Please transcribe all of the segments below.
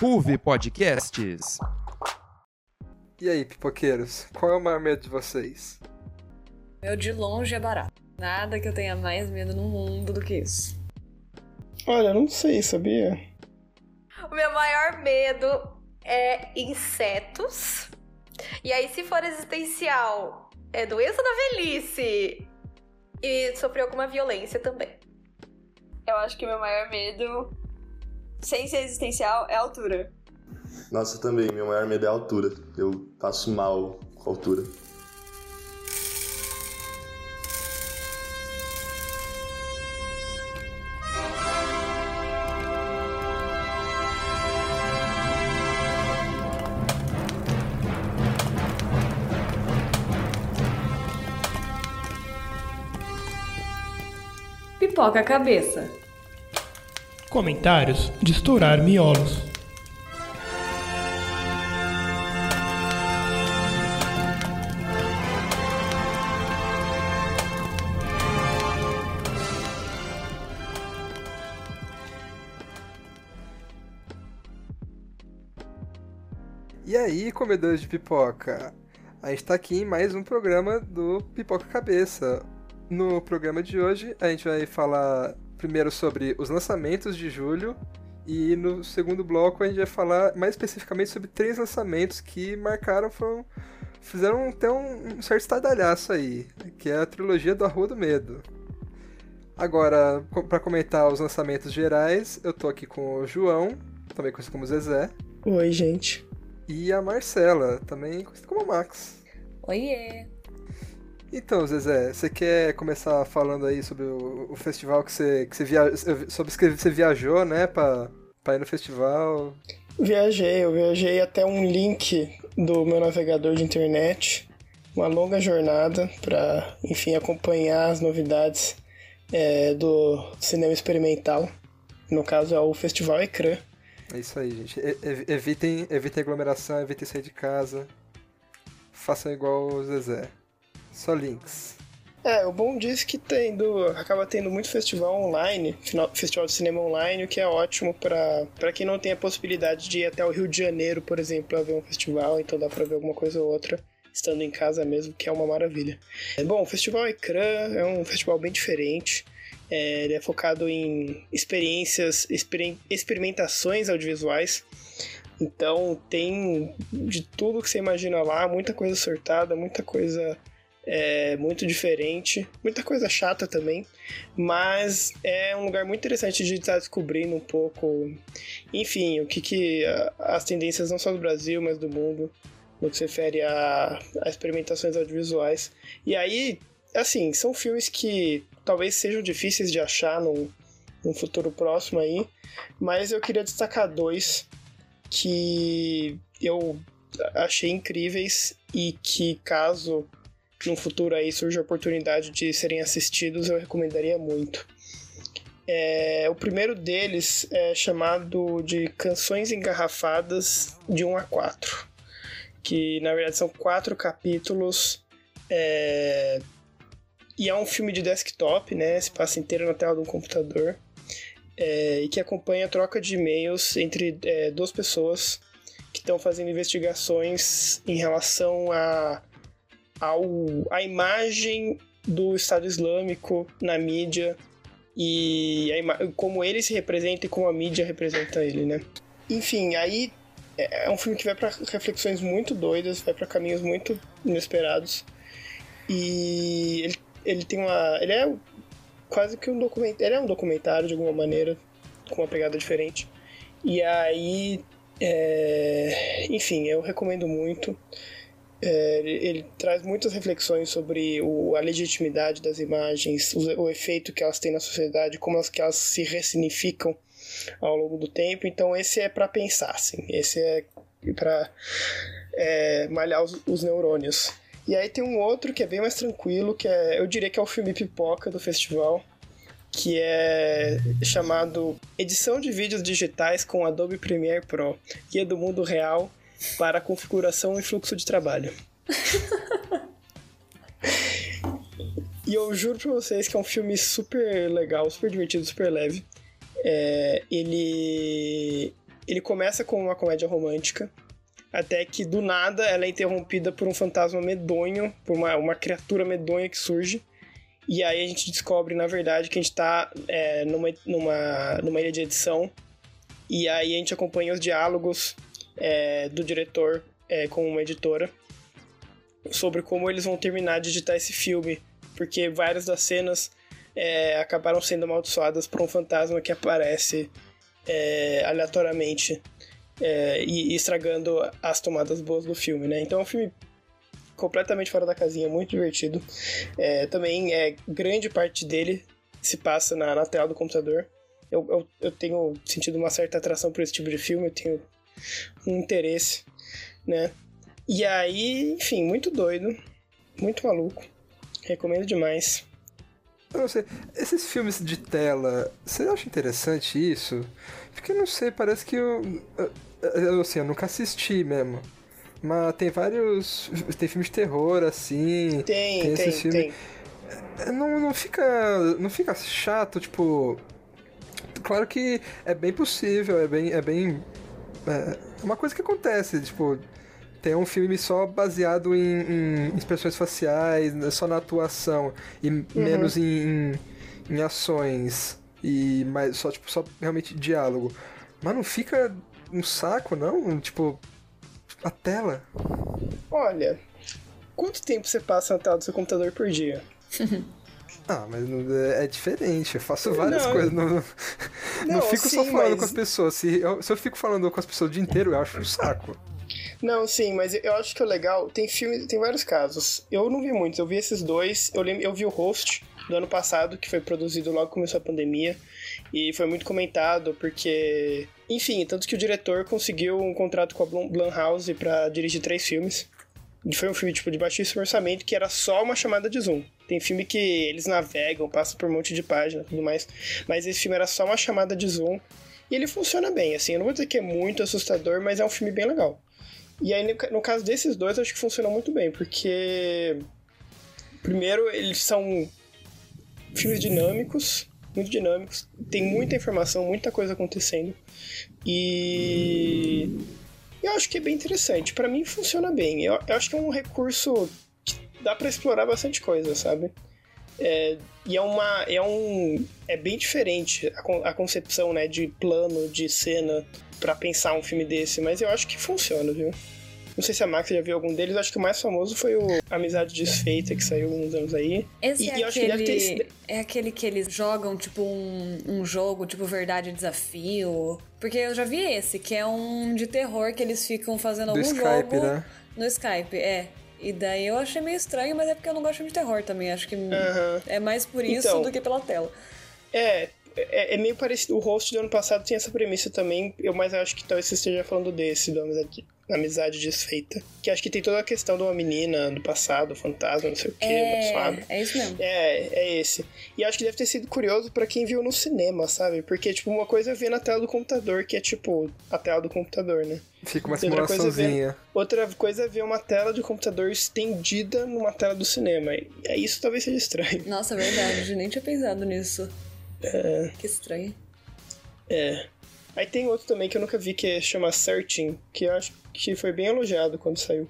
Ruve Podcasts. E aí, pipoqueiros, qual é o maior medo de vocês? Meu de longe é barato. Nada que eu tenha mais medo no mundo do que isso. Olha, não sei, sabia? O meu maior medo é insetos. E aí, se for existencial, é doença da velhice. E sofrer alguma violência também. Eu acho que o meu maior medo, sem ser existencial, é a altura. Nossa, também, meu maior medo é a altura. Eu passo mal com a altura. Pipoca a cabeça. Comentários de estourar miolos. E aí, comedores de pipoca? A gente tá aqui em mais um programa do Pipoca Cabeça. No programa de hoje, a gente vai falar primeiro sobre os lançamentos de julho e no segundo bloco a gente vai falar mais especificamente sobre três lançamentos que marcaram, foram, fizeram até um, um certo estadalhaço aí, que é a trilogia do Rua do Medo. Agora, para comentar os lançamentos gerais, eu tô aqui com o João, também conhecido como Zezé, Oi, gente. e a Marcela, também conhecida como Max. Oiê! Então, Zezé, você quer começar falando aí sobre o, o festival que você, que você via, sobre que você viajou, né, pra, pra ir no festival? Viajei, eu viajei até um link do meu navegador de internet. Uma longa jornada para, enfim, acompanhar as novidades é, do cinema experimental. No caso, é o Festival Ecrã. É isso aí, gente. Ev- evitem, evitem aglomeração, evitem sair de casa. Façam igual o Zezé. Só links. É, o bom disso é que tendo, acaba tendo muito festival online, festival de cinema online, o que é ótimo pra quem não tem a possibilidade de ir até o Rio de Janeiro, por exemplo, pra ver um festival, então dá pra ver alguma coisa ou outra estando em casa mesmo, que é uma maravilha. É, bom, o Festival Ecrã é um festival bem diferente. É, ele é focado em experiências, experim- experimentações audiovisuais. Então tem de tudo que você imagina lá, muita coisa sortada, muita coisa é muito diferente, muita coisa chata também, mas é um lugar muito interessante de estar descobrindo um pouco, enfim, o que, que as tendências não só do Brasil, mas do mundo, no que se refere a, a experimentações audiovisuais. E aí, assim, são filmes que talvez sejam difíceis de achar num, num futuro próximo aí, mas eu queria destacar dois que eu achei incríveis e que caso no futuro aí surge a oportunidade de serem assistidos, eu recomendaria muito. É, o primeiro deles é chamado de Canções Engarrafadas de 1 a 4, que na verdade são quatro capítulos. é, e é um filme de desktop, né? Se passa inteiro na tela de um computador. é, e que acompanha a troca de e-mails entre é, duas pessoas que estão fazendo investigações em relação a ao, a imagem do Estado Islâmico na mídia e como ele se representa e como a mídia representa ele, né? Enfim, aí é é um filme que vai para reflexões muito doidas, vai para caminhos muito inesperados e ele, ele tem uma, ele é quase que um documentário, ele é um documentário de alguma maneira com uma pegada diferente e aí é, enfim, eu recomendo muito. É, ele, ele traz muitas reflexões sobre o- a legitimidade das imagens, o, o efeito que elas têm na sociedade, como elas, que elas se ressignificam ao longo do tempo. Então esse é para pensar, assim. Esse é para malhar os, os neurônios. E aí tem um outro que é bem mais tranquilo, que é, eu diria que é o filme Pipoca do festival, que é chamado Edição de Vídeos Digitais com Adobe Premiere Pro, Guia do Mundo Real para configuração e fluxo de trabalho. e eu juro pra vocês que é um filme super legal, super divertido, super leve. É, ele ele começa com uma comédia romântica, até que do nada ela é interrompida por um fantasma medonho, por uma, uma criatura medonha que surge. E aí a gente descobre, na verdade, que a gente tá é, numa, numa, numa ilha de edição. E aí a gente acompanha os diálogos é, do diretor é, com uma editora sobre como eles vão terminar de editar esse filme. Porque várias das cenas é, acabaram sendo amaldiçoadas por um fantasma que aparece é, aleatoriamente é, e, e estragando as tomadas boas do filme, né? Então é um filme completamente fora da casinha, muito divertido. É, também é grande parte dele se passa na, na tela do computador. Eu, eu, eu, tenho sentido uma certa atração por esse tipo de filme, eu tenho um interesse, né? E aí, enfim, muito doido, muito maluco. Recomendo demais. Eu não sei, esses filmes de tela, você acha interessante isso? Porque eu não sei, parece que eu. Eu, assim, eu nunca assisti mesmo. Mas tem vários. Tem filmes de terror, assim. Tem, tem, tem. Filmes... tem. Não, não fica. Não fica chato, tipo. Claro que é bem possível, é bem. É bem. É uma coisa que acontece, tipo tem um filme só baseado em, em expressões faciais, só na atuação, e uhum. menos em, em, em, ações, e mais, só, tipo, só realmente diálogo. Mas não fica um saco, não? Tipo, a tela. Olha, quanto tempo você passa na tela do seu computador por dia? Ah, mas é diferente, eu faço várias não, coisas. Não, não, não fico sim, só falando mas... com as pessoas. Se eu, se eu fico falando com as pessoas o dia inteiro, eu acho um saco. Não, sim, mas eu acho que é legal. Tem filme, tem vários casos. Eu não vi muitos, eu vi esses dois. Eu, lembro, eu vi o Host do ano passado, que foi produzido logo que começou a pandemia. E foi muito comentado, porque. Enfim, tanto que o diretor conseguiu um contrato com a Blumhouse para dirigir três filmes. Foi um filme tipo de baixíssimo orçamento que era só uma chamada de zoom. Tem filme que eles navegam, passam por um monte de página e tudo mais. Mas esse filme era só uma chamada de zoom. E ele funciona bem, assim. Eu não vou dizer que é muito assustador, mas é um filme bem legal. E aí, no caso desses dois, acho que funcionou muito bem, porque. Primeiro, eles são filmes dinâmicos, muito dinâmicos, tem muita informação, muita coisa acontecendo. E. Eu acho que é bem interessante. para mim, funciona bem. Eu, eu, acho que é um recurso que dá para explorar bastante coisa, sabe? É, e é uma. É um. É bem diferente a, a concepção, né, de plano, de cena para pensar um filme desse, mas eu acho que funciona, viu? Não sei se a Max já viu algum deles, acho que o mais famoso foi o Amizade Desfeita, que saiu uns anos aí. Esse e, é, e aquele, ter... é aquele que eles jogam, tipo, um, um jogo, tipo, Verdade Desafio. Porque eu já vi esse, que é um de terror que eles ficam fazendo Do algum Skype, jogo né? no Skype, é. E daí eu achei meio estranho, mas é porque eu não gosto de terror também. Acho que é mais por isso então, do que pela tela. É, é, é, meio parecido. O host do ano passado tinha essa premissa também, eu, mas eu acho que talvez você esteja falando desse, do Amizade, amizade desfeita. Que acho que tem toda a questão de uma menina do passado, fantasma, não sei o que, é, É isso mesmo. É, é esse. E acho que deve ter sido curioso para quem viu no cinema, sabe? Porque, tipo, uma coisa é ver na tela do computador, que é tipo a tela do computador, né? Fica uma simulaçãozinha. Outra coisa é ver uma tela de computador estendida numa tela do cinema. E isso talvez seja estranho. Nossa, verdade. Nem tinha pensado nisso. É. Que estranho. É. Aí tem outro também que eu nunca vi que chama Searching, que eu acho que foi bem elogiado quando saiu.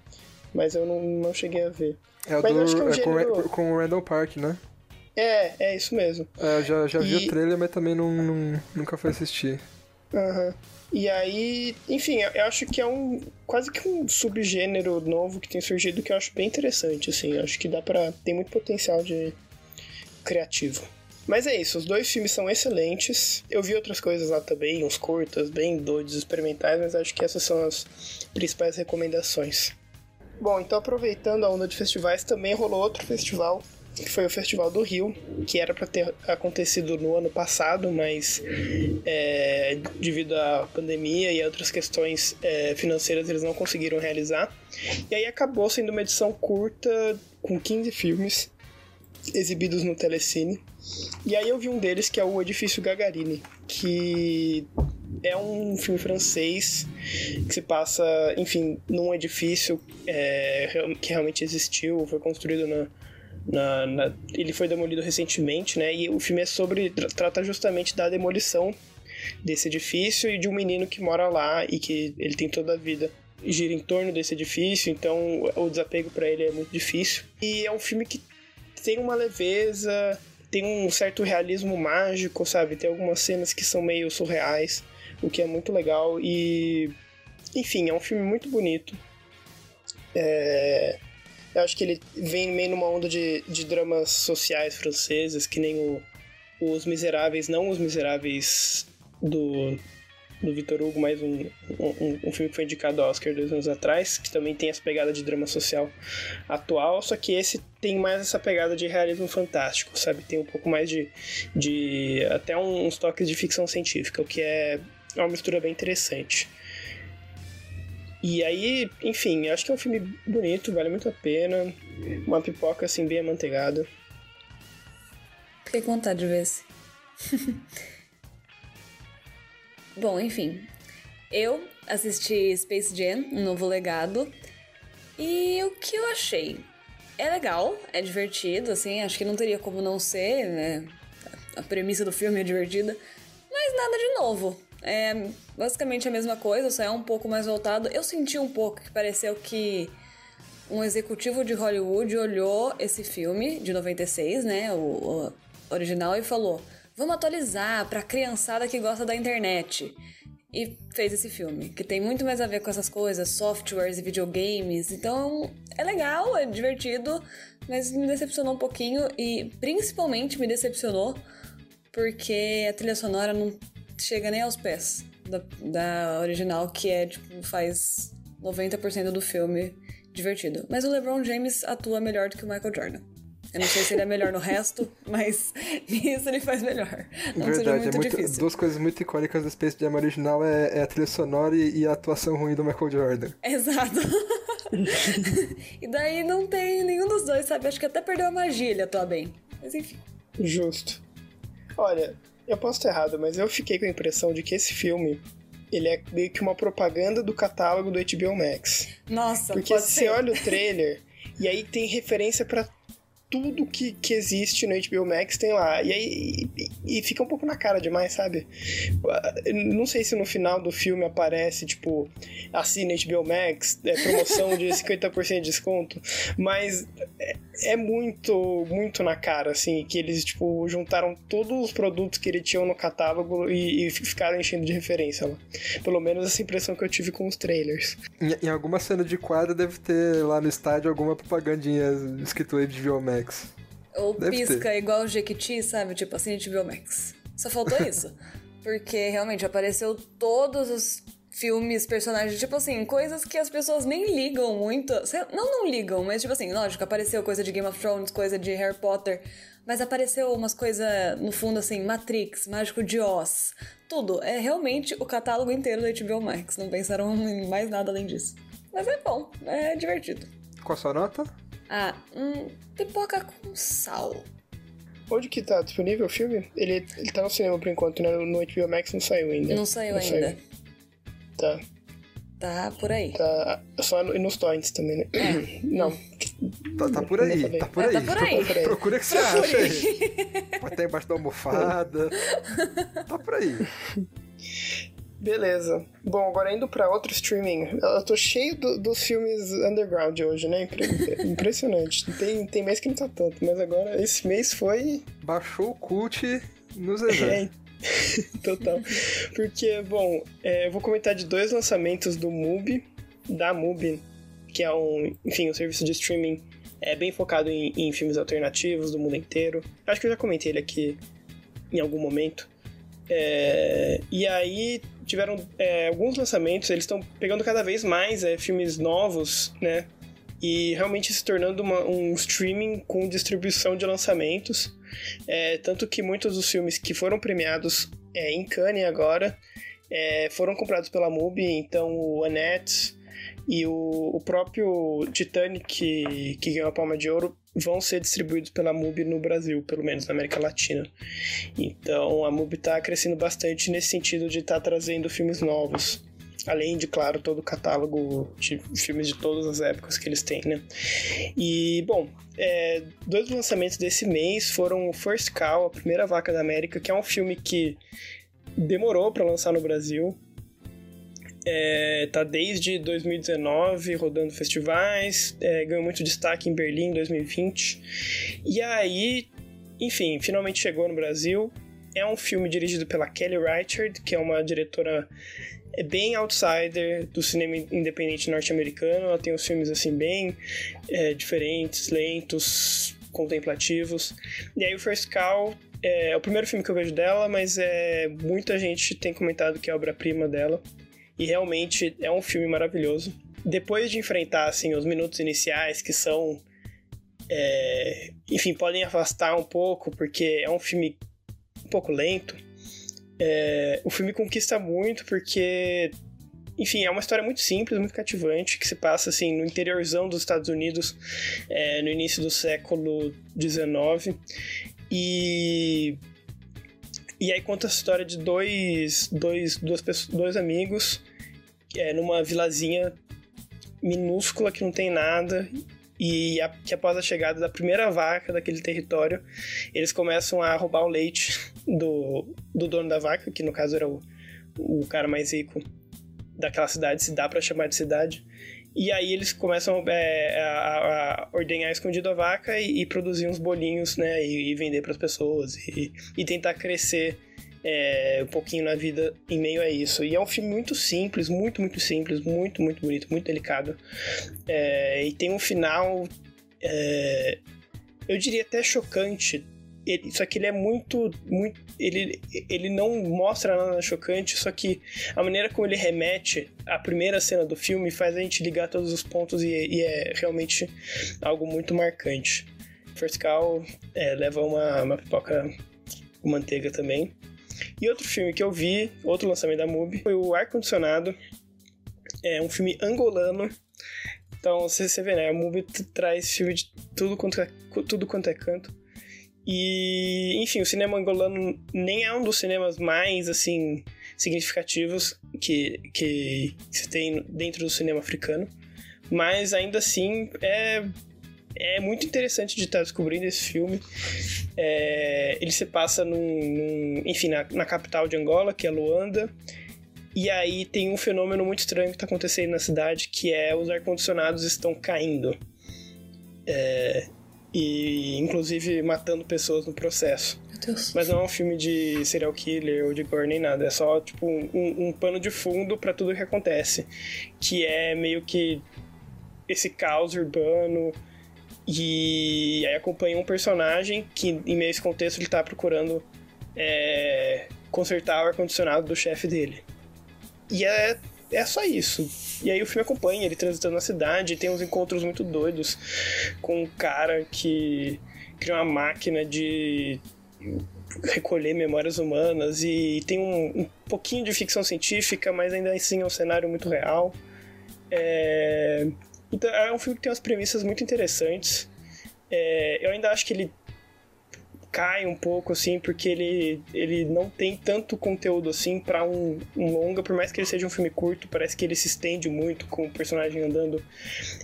Mas eu não, não cheguei a ver. É o mas do, acho que é, um é gênero... com, com o Randall Park, né? É, é isso mesmo. É, eu já, já vi o trailer, mas também não, não, nunca fui assistir. Aham. Uhum. E aí, enfim, eu acho que é um quase que um subgênero novo que tem surgido que eu acho bem interessante, assim. Eu acho que dá para tem muito potencial de criativo. Mas é isso, os dois filmes são excelentes. Eu vi outras coisas lá também, uns curtas, bem doidos, experimentais, mas acho que essas são as principais recomendações. Bom, então aproveitando a onda de festivais, também rolou outro festival, que foi o Festival do Rio, que era para ter acontecido no ano passado, mas é, devido à pandemia e outras questões é, financeiras eles não conseguiram realizar. E aí acabou sendo uma edição curta com 15 filmes exibidos no Telecine. E aí eu vi um deles que é o Edifício Gagarini, que é um filme francês que se passa, enfim, num edifício é, que realmente existiu, foi construído na, na, na, ele foi demolido recentemente, né? E o filme é sobre trata justamente da demolição desse edifício e de um menino que mora lá e que ele tem toda a vida gira em torno desse edifício, então o desapego para ele é muito difícil. E é um filme que tem uma leveza, tem um certo realismo mágico, sabe? Tem algumas cenas que são meio surreais, o que é muito legal e enfim, é um filme muito bonito. É... Eu acho que ele vem meio numa onda de, de dramas sociais franceses, que nem o, Os Miseráveis, não Os Miseráveis do, do Victor Hugo, mas um, um, um, filme que foi indicado ao Oscar dois anos atrás, que também tem essa pegada de drama social atual, só que esse tem mais essa pegada de realismo fantástico, sabe? Tem um pouco mais de. de até uns toques de ficção científica, o que é uma mistura bem interessante. E aí, enfim, acho que é um filme bonito, vale muito a pena. Uma pipoca assim, bem amanteigada. Fiquei com vontade de ver esse. Bom, enfim. Eu assisti Space Jam, um novo legado. E o que eu achei? É legal, é divertido, assim, acho que não teria como não ser, né? A premissa do filme é divertida. Mas nada de novo. É basicamente a mesma coisa, só é um pouco mais voltado. Eu senti um pouco que pareceu que um executivo de Hollywood olhou esse filme de 96, né, o, o original, e falou: vamos atualizar pra criançada que gosta da internet. E fez esse filme, que tem muito mais a ver com essas coisas, softwares e videogames. Então é legal, é divertido, mas me decepcionou um pouquinho e principalmente me decepcionou porque a trilha sonora não chega nem aos pés da, da original, que é, tipo, faz 90% do filme divertido. Mas o LeBron James atua melhor do que o Michael Jordan. Eu não sei se ele é melhor no resto, mas nisso ele faz melhor. Não Verdade, seja muito, é muito difícil. duas coisas muito icônicas do Space Jam original é, é a trilha sonora e, e, a atuação ruim do Michael Jordan. Exato. e daí não tem nenhum dos dois, sabe? Acho que até perdeu a magia ele atuar bem. Mas enfim. Justo. Olha, eu posso estar errado, mas eu fiquei com a impressão de que esse filme ele é meio que uma propaganda do catálogo do HBO Max. Nossa, Porque pode você ser. olha o trailer e aí tem referência pra tudo que, que existe no HBO Max tem lá. E aí e, e fica um pouco na cara demais, sabe? Não sei se no final do filme aparece, tipo, assina HBO Max, é promoção de 50% de desconto, mas é, é muito, muito na cara, assim, que eles, tipo, juntaram todos os produtos que eles tinham no catálogo e, e ficaram enchendo de referência lá. Pelo menos essa impressão que eu tive com os trailers. Em, em alguma cena de quadra deve ter lá no estádio alguma propagandinha escrito HBO Max. Ou Deve pisca igual o Jequiti, sabe? Tipo assim, HBO Max. Só faltou isso. Porque realmente apareceu todos os filmes, personagens, tipo assim, coisas que as pessoas nem ligam muito. Não, não ligam, mas tipo assim, lógico, apareceu coisa de Game of Thrones, coisa de Harry Potter. Mas apareceu umas coisas, no fundo, assim, Matrix, Mágico de Oz. Tudo. É realmente o catálogo inteiro da HBO Max. Não pensaram em mais nada além disso. Mas é bom, é divertido. Qual a sua nota? Ah, hum, pipoca com sal. Onde que tá disponível o filme? Ele, ele tá no cinema por enquanto, né? No HBO Max não saiu ainda. Não saiu ainda. Tá. Tá por aí. Tá só no, nos torrents também, né? Não. Tá, tá por aí, Não tá por É, aí. tá por aí. Procura o que você acha aí. Pode estar embaixo da almofada. tá por aí. Beleza. Bom, agora indo pra outro streaming. Eu tô cheio do- dos filmes underground hoje, né? Impre- Impressionante. Tem, tem mês que não tá tanto, mas agora esse mês foi Baixou o cult no Zezé. É, total. Porque, bom, é, eu vou comentar de dois lançamentos do MUBI, da MUBI, que é um, enfim, um serviço de streaming é, bem focado em, em filmes alternativos do mundo inteiro. Acho que eu já comentei ele aqui em algum momento. É, e aí tiveram é, alguns lançamentos, eles estão pegando cada vez mais é, filmes novos, né? E realmente se tornando uma- um streaming com distribuição de lançamentos. É, tanto que muitos dos filmes que foram premiados é, em Cannes agora é, foram comprados pela MUBI, então o Annette e o, o próprio Titanic, que, que ganhou a Palma de Ouro, vão ser distribuídos pela MUBI no Brasil, pelo menos na América Latina. Então a MUBI está crescendo bastante nesse sentido de estar trazendo filmes novos. Além de, claro, todo o catálogo de filmes de todas as épocas que eles têm, né? E, bom, é, dois lançamentos desse mês foram o First Cow, a primeira vaca da América, que é um filme que demorou para lançar no Brasil. É, tá desde 2019 rodando festivais, é, ganhou muito destaque em Berlim em 2020. E aí, enfim, finalmente chegou no Brasil. É um filme dirigido pela Kelly Reichardt, que é uma diretora é bem outsider do cinema independente norte-americano. Ela tem uns filmes assim bem é, diferentes, lentos, contemplativos. E aí o First Call é, é, o primeiro filme que eu vejo dela, mas é muita gente tem comentado que é obra-prima dela. E realmente é um filme maravilhoso. Depois de enfrentar assim os minutos iniciais que são é, enfim, podem afastar um pouco, porque é um filme um pouco lento. É, o filme conquista muito porque, enfim, é uma história muito simples, muito cativante, que se passa assim no interiorzão dos Estados Unidos é, no início do século XIX. E e aí conta a história de dois, dois, duas dois amigos é, numa vilazinha minúscula que não tem nada e a, que após a chegada da primeira vaca daquele território, eles começam a roubar o leite do, do dono da vaca, que no caso era o, o cara mais rico daquela cidade, se dá para chamar de cidade. E aí eles começam é, a, a, ordenhar escondido a vaca e, e produzir uns bolinhos, né? E, e vender para as pessoas e, e tentar crescer é, um pouquinho na vida em meio a isso. E é um filme muito simples, muito, muito simples, muito, muito bonito, muito delicado. É, e tem um final, é, eu diria até chocante. Ele, só que ele é muito, muito ele, ele não mostra nada chocante, só que a maneira como ele remete à primeira cena do filme faz a gente ligar todos os pontos e, e é realmente algo muito marcante. First Call é, leva uma, uma pipoca com manteiga também. E outro filme que eu vi, outro lançamento da MUBI, foi o Ar Condicionado. É um filme angolano. Então, você, você vê, né? A MUBI traz filme de tudo quanto é, tudo quanto é canto. E, enfim, o cinema angolano nem é um dos cinemas mais, assim, significativos que, que se tem dentro do cinema africano. Mas, ainda assim, é é muito interessante de estar descobrindo esse filme. É, ele se passa num, num enfim, na, na, capital de Angola, que é Luanda. E aí tem um fenômeno muito estranho que está acontecendo na cidade, que é os ar-condicionados estão caindo. É, e inclusive matando pessoas no processo. Mas não é um filme de serial killer ou de gore nem nada. É só tipo um, um pano de fundo para tudo que acontece. Que é meio que esse caos urbano e aí acompanha um personagem que, em meio a esse contexto, ele tá procurando é, consertar o ar-condicionado do chefe dele. E é, é só isso. E aí o filme acompanha ele transitando na cidade, tem uns encontros muito doidos com um cara que cria uma máquina de recolher memórias humanas e tem um, um pouquinho de ficção científica, mas ainda assim é um cenário muito real. É, então, é um filme que tem umas premissas muito interessantes. É, eu ainda acho que ele cai um pouco, assim, porque ele, ele não tem tanto conteúdo, assim, para um, um, longa, por mais que ele seja um filme curto, parece que ele se estende muito com o personagem andando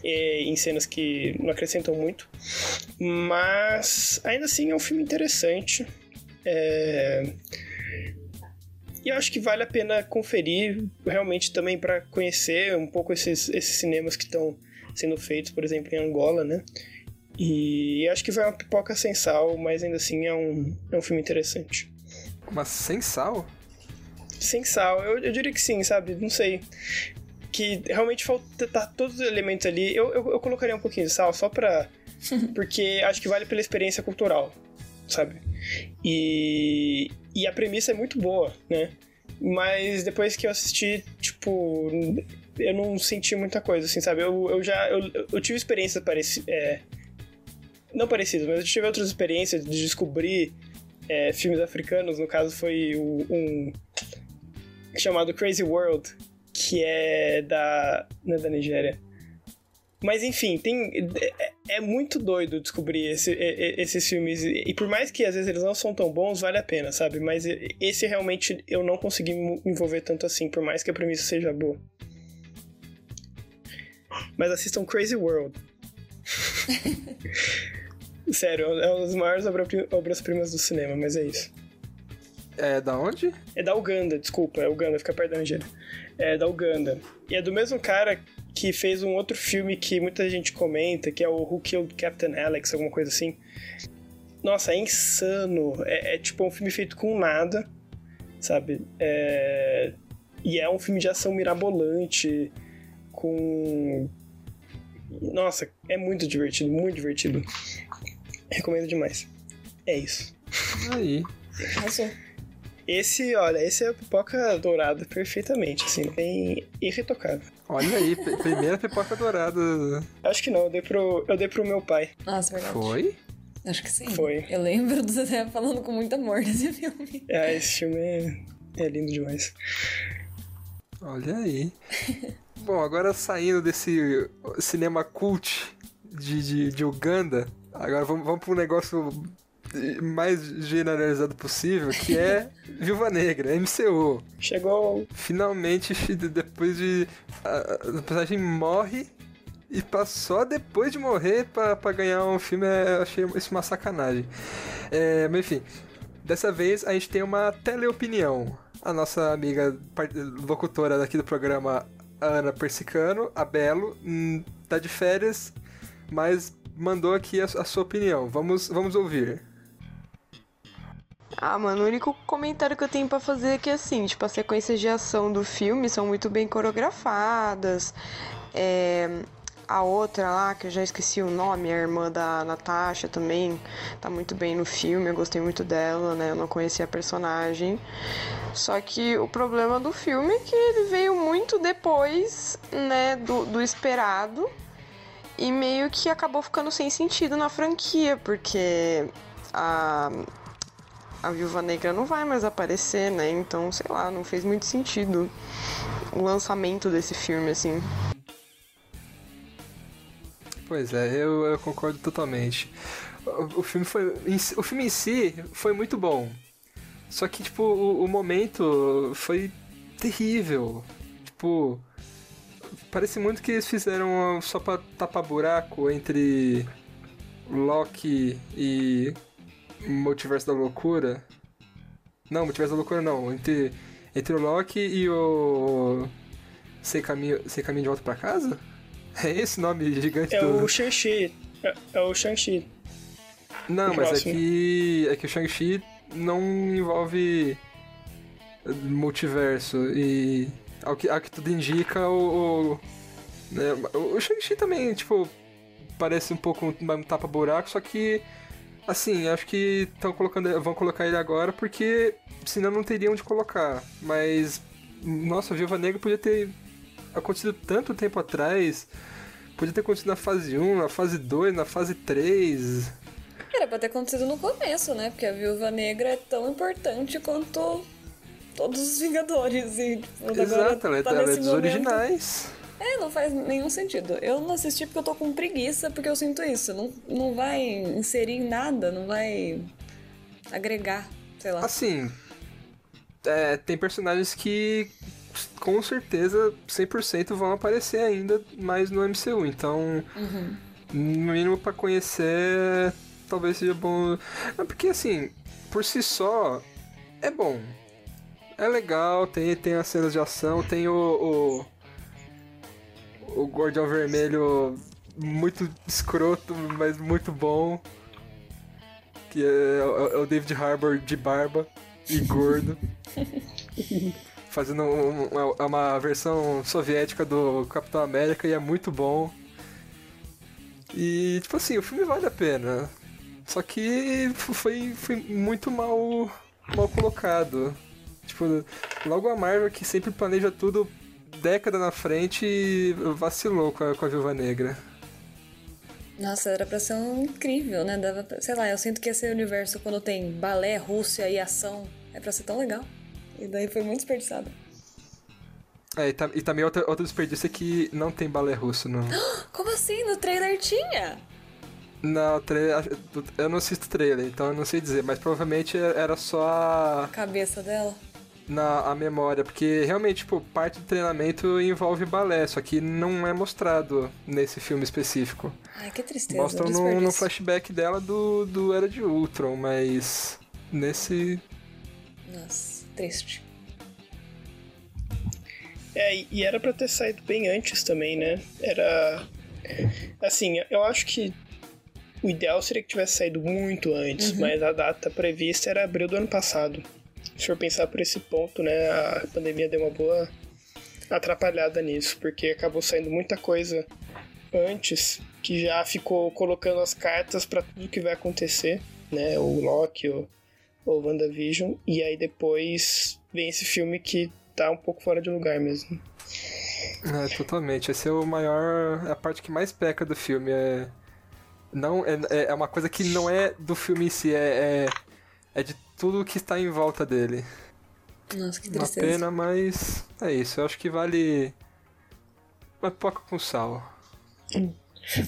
é, em cenas que não acrescentam muito. Mas, ainda assim, é um filme interessante. É... E eu acho que vale a pena conferir, realmente, também para conhecer um pouco esses, esses cinemas que estão sendo feitos, por exemplo, em Angola, né? E acho que vai uma pipoca sem sal, mas ainda assim é um, é um filme interessante. Mas sem sal? Sem sal, eu, eu diria que sim, sabe? Não sei. Que realmente falta tá todos os elementos ali. Eu, eu, eu colocaria um pouquinho de sal só pra. porque acho que vale pela experiência cultural, sabe? E, e a premissa é muito boa, né? Mas depois que eu assisti, tipo, eu não senti muita coisa, assim, sabe? Eu, eu já. Eu, eu tive experiências parecidas. É, não parecidas, mas eu tive outras experiências de descobrir é, filmes africanos. No caso, foi o, um. chamado Crazy World, que é da. Não é da Nigéria. Mas enfim, tem, é, é muito doido descobrir esse, esses filmes. E por mais que às vezes eles não são tão bons, vale a pena, sabe? Mas esse realmente eu não consegui me envolver tanto assim, por mais que a premissa seja boa. Mas assistam Crazy World. Sério, é uma das maiores obras-primas do cinema, mas é isso. É da onde? É da Uganda, desculpa, é Uganda, fica perto da Nigéria. É da Uganda. E é do mesmo cara que fez um outro filme que muita gente comenta, que é o Who Killed Captain Alex, alguma coisa assim. Nossa, é insano. É, é tipo um filme feito com nada, sabe? É... E é um filme de ação mirabolante, com. Nossa, é muito divertido, muito divertido. Recomendo demais. É isso. Aí. Arrasou. Esse, olha, esse é a pipoca dourada perfeitamente, assim, bem irretocável. Olha aí, primeira pipoca dourada. Acho que não, eu dei pro, eu dei pro meu pai. Nossa, verdade. Foi? Acho que sim. Foi. Eu lembro do Zé falando com muito amor desse filme. Ah, esse filme é, é lindo demais. Olha aí. Bom, agora saindo desse cinema cult de, de, de Uganda, agora vamos, vamos para um negócio mais generalizado possível, que é Viúva Negra, MCU. Chegou. Finalmente, depois de. A, a personagem morre e passou depois de morrer pra ganhar um filme, é, eu achei isso uma sacanagem. É, mas enfim, dessa vez a gente tem uma teleopinião. A nossa amiga locutora daqui do programa, Ana Persicano, a Belo, hum, tá de férias, mas mandou aqui a, a sua opinião. Vamos, vamos ouvir. Ah, mano, o único comentário que eu tenho pra fazer é que, assim, tipo, as sequências de ação do filme são muito bem coreografadas. É, A outra lá, que eu já esqueci o nome, a irmã da Natasha também, tá muito bem no filme, eu gostei muito dela, né? Eu não conhecia a personagem. Só que o problema do filme é que ele veio muito depois, né, do, do esperado. E meio que acabou ficando sem sentido na franquia, porque a, a Viúva Negra não vai mais aparecer, né? Então, sei lá, não fez muito sentido o lançamento desse filme, assim. Pois é, eu, eu concordo totalmente. O, o filme foi. O filme em si foi muito bom. Só que, tipo, o, o momento foi terrível. Tipo. Parece muito que eles fizeram só pra tapar buraco entre Loki e Multiverso da Loucura. Não, Multiverso da Loucura não. Entre, entre o Loki e o. Sem caminho, sem caminho de volta pra casa? É esse nome gigante É o Shang-Chi. É, é o Shang-Chi. Não, o mas é que. É que o Shang-Chi não envolve multiverso. E. Ao que, ao que tudo indica, o. O, né, o Shang-Chi também, tipo, parece um pouco um tapa-buraco, só que. Assim, acho que estão colocando, vão colocar ele agora porque senão não teriam de colocar. Mas. Nossa, a Viúva Negra podia ter acontecido tanto tempo atrás. Podia ter acontecido na fase 1, na fase 2, na fase 3. Era pra ter acontecido no começo, né? Porque a Viúva Negra é tão importante quanto todos os Vingadores. E, tipo, Exato, ela é, tá ela é dos originais. É, não faz nenhum sentido. Eu não assisti porque eu tô com preguiça, porque eu sinto isso. Não, não vai inserir em nada, não vai agregar, sei lá. Assim, é, tem personagens que com certeza 100% vão aparecer ainda mais no MCU. Então, Uhum. no mínimo pra conhecer, talvez seja bom. Não, porque assim, por si só, é bom. É legal, tem, tem as cenas de ação, tem o. O, o Guardião Vermelho muito escroto, mas muito bom. Que é, o- é o David Harbour de barba e gordo. Fazendo um- um- é uma versão soviética do Capitão América e é muito bom. E, tipo assim, o filme vale a pena. Só que foi, foi muito mal, mal colocado. Tipo, logo a Marvel, que sempre planeja tudo década na frente, vacilou com a, com a Viúva Negra. Nossa, era pra ser um incrível, né? Dava pra- sei lá, eu sinto que esse universo, quando tem balé, Rússia e ação, é pra ser tão legal. E daí foi muito desperdiçado. É, e, tam- e também outra, outro desperdício é que não tem balé russo no, Como assim? No trailer tinha? trailer. Eu não assisto trailer, então eu não sei dizer, mas provavelmente era só a, Cabeça dela. na, a memória, porque realmente, tipo, parte do treinamento envolve balé, só que não é mostrado nesse filme específico. Ai, que tristeza. Mostram no, no flashback dela do, do Era de Ultron, mas nesse Nossa, triste. É, e era pra ter saído bem antes também, né? Era. Assim, eu acho que o ideal seria que tivesse saído muito antes, Uhum. mas a data prevista era abril do ano passado. Se for pensar por esse ponto, né, a pandemia deu uma boa atrapalhada nisso, porque acabou saindo muita coisa antes que já ficou colocando as cartas pra tudo que vai acontecer, né, o Loki, o, o WandaVision, e aí depois vem esse filme que tá um pouco fora de lugar mesmo. É, totalmente. Esse é o maior. É a parte que mais peca do filme. É. Não, é, é- é uma coisa que não é do filme em si, é, é, é de tudo que está em volta dele. Nossa, que Uma tristeza. pena, mas é isso. Eu acho que vale uma pipoca com sal.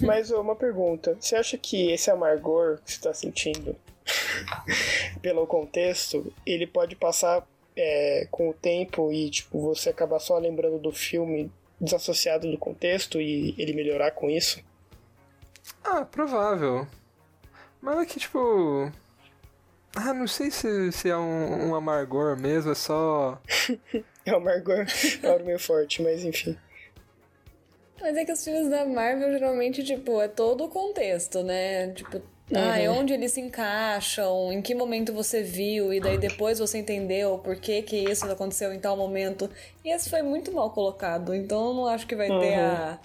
Mas uma pergunta: você acha que esse amargor que você tá sentindo pelo contexto, ele pode passar é, com o tempo e tipo você acabar só lembrando do filme desassociado do contexto e ele melhorar com isso? Ah, provável. Mas é que, tipo. Ah, não sei se, se é um, um amargor mesmo, é só. É o amargor, é algo meio forte, mas enfim. Mas é que os filmes da Marvel geralmente, tipo, é todo o contexto, né? Tipo, ah, é onde eles se encaixam, em que momento você viu, e daí depois você entendeu por que, que isso aconteceu em tal momento. E esse foi muito mal colocado, então eu não acho que vai ter Uhum. a.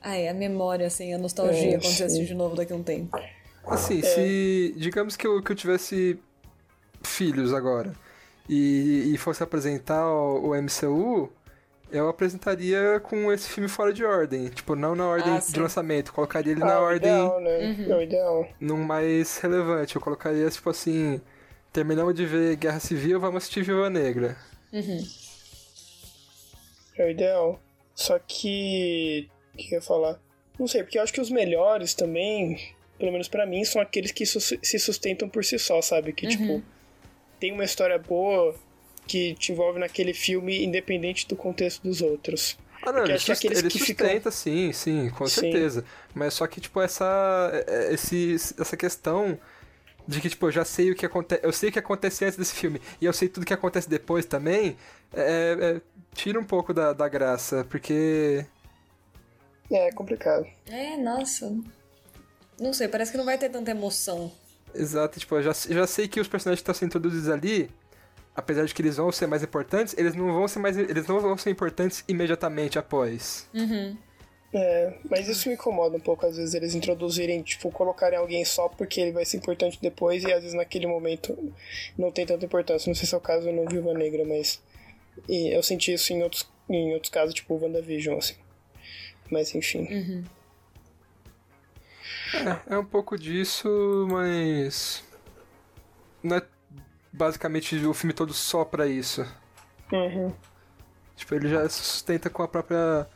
Ai, a memória, assim, a nostalgia É, quando você assistir de novo daqui a um tempo. Assim, se. Digamos que eu, que eu tivesse filhos agora e, e fosse apresentar o, o MCU, eu apresentaria com esse filme fora de ordem. Tipo, não na ordem Ah, de lançamento, colocaria ele Ah, na o ordem. ideal, né? É o ideal. num mais relevante. Eu colocaria, tipo assim. Terminamos de ver Guerra Civil, vamos assistir Viúva Negra. É o ideal. Só que. O que eu ia falar? Não sei, porque eu acho que os melhores também, pelo menos pra mim, são aqueles que sus- se sustentam por si só, sabe? Que, tipo, tem uma história boa que te envolve naquele filme, independente do contexto dos outros. Ah, não, Porque ele, sust- ele que sustenta, sim, sim, com Sim. certeza. Mas só que, tipo, essa. é- Esse, essa questão de que, tipo, eu já sei o que acontece. Eu sei o que acontece antes desse filme e eu sei tudo que acontece depois também. É, é- tira um pouco da, da graça, porque. É complicado. É, nossa. Não sei, parece que não vai ter tanta emoção. Exato, tipo, eu já, já sei que os personagens que estão sendo introduzidos ali, apesar de que eles vão ser mais importantes, eles não vão ser mais. Eles não vão ser importantes imediatamente após. É, mas isso me incomoda um pouco, às vezes, eles introduzirem, tipo, colocarem alguém só porque ele vai ser importante depois e às vezes naquele momento não tem tanta importância. Não sei se é o caso no Viúva Negra, mas. E eu senti isso em outros, em outros casos, tipo o WandaVision, assim. Mas enfim. É, é um pouco disso, mas. Não é basicamente o filme todo só pra isso. Uhum. Tipo, ele já se sustenta com a própria.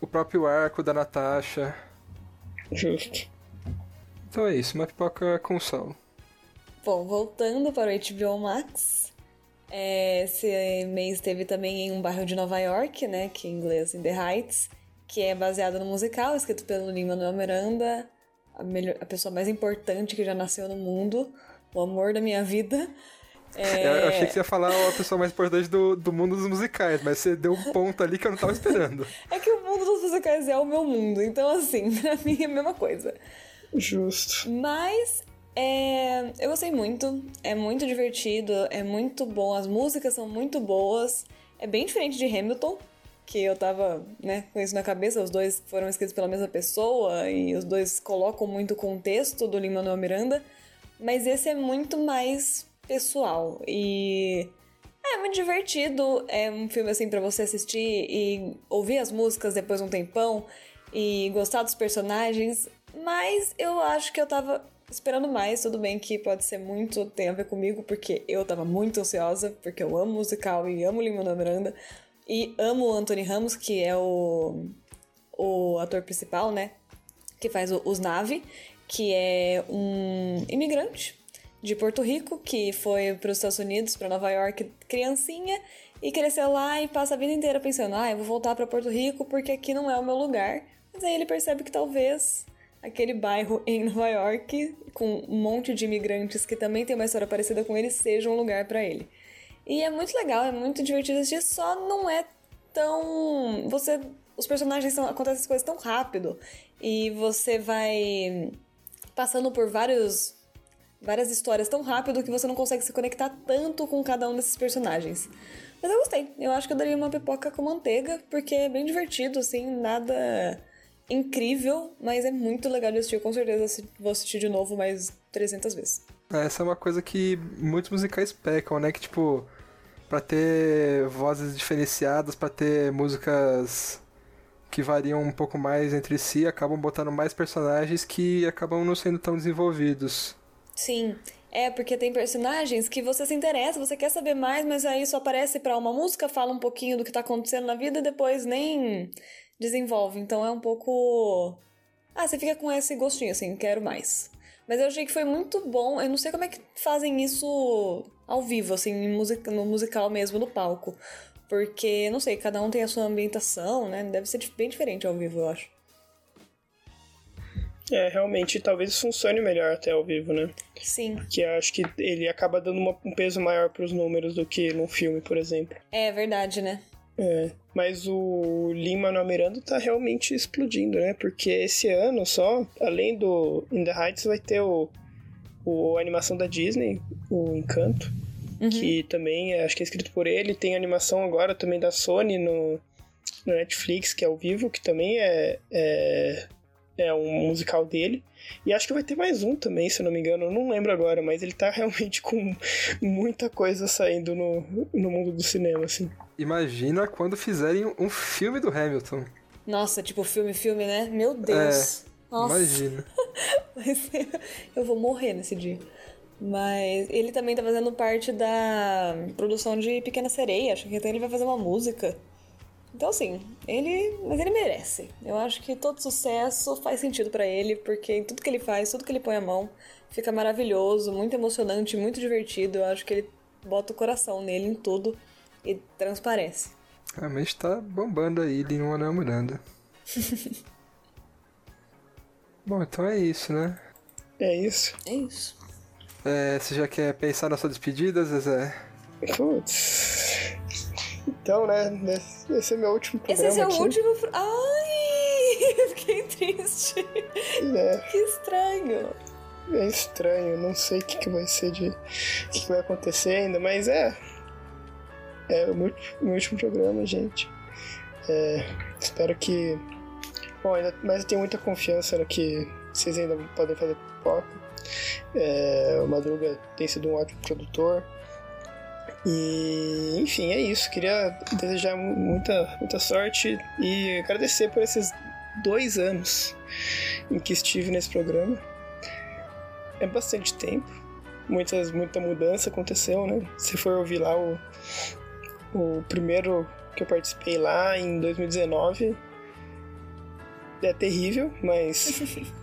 o próprio arco da Natasha. Justo. Então é isso, uma pipoca com sal. Bom, voltando para o HBO Max, é, esse mês teve também em um bairro de Nova York, né, que em inglês In The Heights, que é baseado no musical escrito pelo Lin-Manuel Miranda, a, melhor- a pessoa mais importante que já nasceu no mundo, o amor da minha vida. É, Eu, achei que você ia falar a pessoa mais importante do, do mundo dos musicais, mas você deu um ponto ali que eu não tava esperando. é que o mundo dos musicais é o meu mundo, então assim, pra mim é a mesma coisa. Justo. Mas é, eu gostei muito, é muito divertido, é muito bom, as músicas são muito boas, é bem diferente de Hamilton, que eu tava né, com isso na cabeça, os dois foram escritos pela mesma pessoa e os dois colocam muito o contexto do Lin-Manuel Miranda, mas esse é muito mais pessoal. E é muito divertido, é um filme assim pra você assistir e ouvir as músicas depois de um tempão e gostar dos personagens, mas eu acho que eu tava esperando mais, tudo bem que pode ser muito, tem a ver comigo, porque eu tava muito ansiosa, porque eu amo musical e amo Lin-Manuel Miranda e amo o Anthony Ramos, que é o, o ator principal, né, que faz o, os Nave, que é um imigrante de Porto Rico, que foi para os Estados Unidos, para Nova York, criancinha, e cresceu lá e passa a vida inteira pensando: ah, eu vou voltar para Porto Rico porque aqui não é o meu lugar. Mas aí ele percebe que talvez aquele bairro em Nova York, com um monte de imigrantes que também tem uma história parecida com ele, seja um lugar para ele. E é muito legal, é muito divertido assistir, só não é tão. Você. Os personagens são, acontecem as coisas tão rápido e você vai passando por vários várias histórias tão rápido que você não consegue se conectar tanto com cada um desses personagens. Mas eu gostei. Eu acho que eu daria uma pipoca com manteiga, porque é bem divertido, assim, nada incrível, mas é muito legal de assistir. Com certeza vou assistir de novo mais 300 vezes. Essa é uma coisa que muitos musicais pecam, né? Que, tipo, pra ter vozes diferenciadas, pra ter músicas que variam um pouco mais entre si, acabam botando mais personagens que acabam não sendo tão desenvolvidos. Sim. É, porque tem personagens que você se interessa, você quer saber mais, mas aí só aparece pra uma música, fala um pouquinho do que tá acontecendo na vida e depois nem desenvolve. Então é um pouco. Ah, você fica com esse gostinho, assim, quero mais. Mas eu achei que foi muito bom. Eu não sei como é que fazem isso ao vivo, assim, no musical mesmo, no palco. Porque, não sei, cada um tem a sua ambientação, né? Deve ser bem diferente ao vivo, eu acho. É, realmente, talvez funcione melhor até ao vivo, né? Sim. Que acho que ele acaba dando uma, um peso maior para os números do que num filme, por exemplo. É verdade, né? É, mas o Lin-Manuel Miranda tá realmente explodindo, né? Porque esse ano só, além do In the Heights, vai ter o, o a animação da Disney, o Encanto, uhum. que também acho que é escrito por ele. Tem animação agora também da Sony no, no Netflix, que é ao vivo, que também é, é é um musical dele. E acho que vai ter mais um também, se eu não me engano. Eu não lembro agora, mas ele tá realmente com muita coisa saindo no, no mundo do cinema, assim. Imagina quando fizerem um filme do Hamilton. Nossa, tipo filme, filme, né? Meu Deus. É, Nossa. Imagina. eu vou morrer nesse dia. Mas ele também tá fazendo parte da produção de Pequena Sereia. Acho que até ele vai fazer uma música. Então, assim, ele. Mas ele merece. Eu acho que todo sucesso faz sentido para ele, porque em tudo que ele faz, tudo que ele põe a mão, fica maravilhoso, muito emocionante, muito divertido. Eu acho que ele bota o coração nele em tudo e transparece. Realmente tá bombando aí, ele não Anel Miranda. Bom, então é isso, né? É isso. É isso. É, você já quer pensar na sua despedida, Zezé? Putz. Então, né? Esse é meu último programa. Esse é seu último. Ai! Fiquei triste. É. Que estranho. É estranho, não sei o que, que vai ser de. O que, que vai acontecer ainda, mas é. É o meu, meu último programa, gente. É, espero que. Bom, ainda, mas eu tenho muita confiança no que vocês ainda podem fazer pipoca. É, o Madruga tem sido um ótimo produtor. E, enfim, é isso. Queria desejar muita, muita sorte e agradecer por esses dois anos em que estive nesse programa. É bastante tempo. Muitas, muita mudança aconteceu, né? Se for ouvir lá o, o primeiro que eu participei lá em 2019, é terrível, mas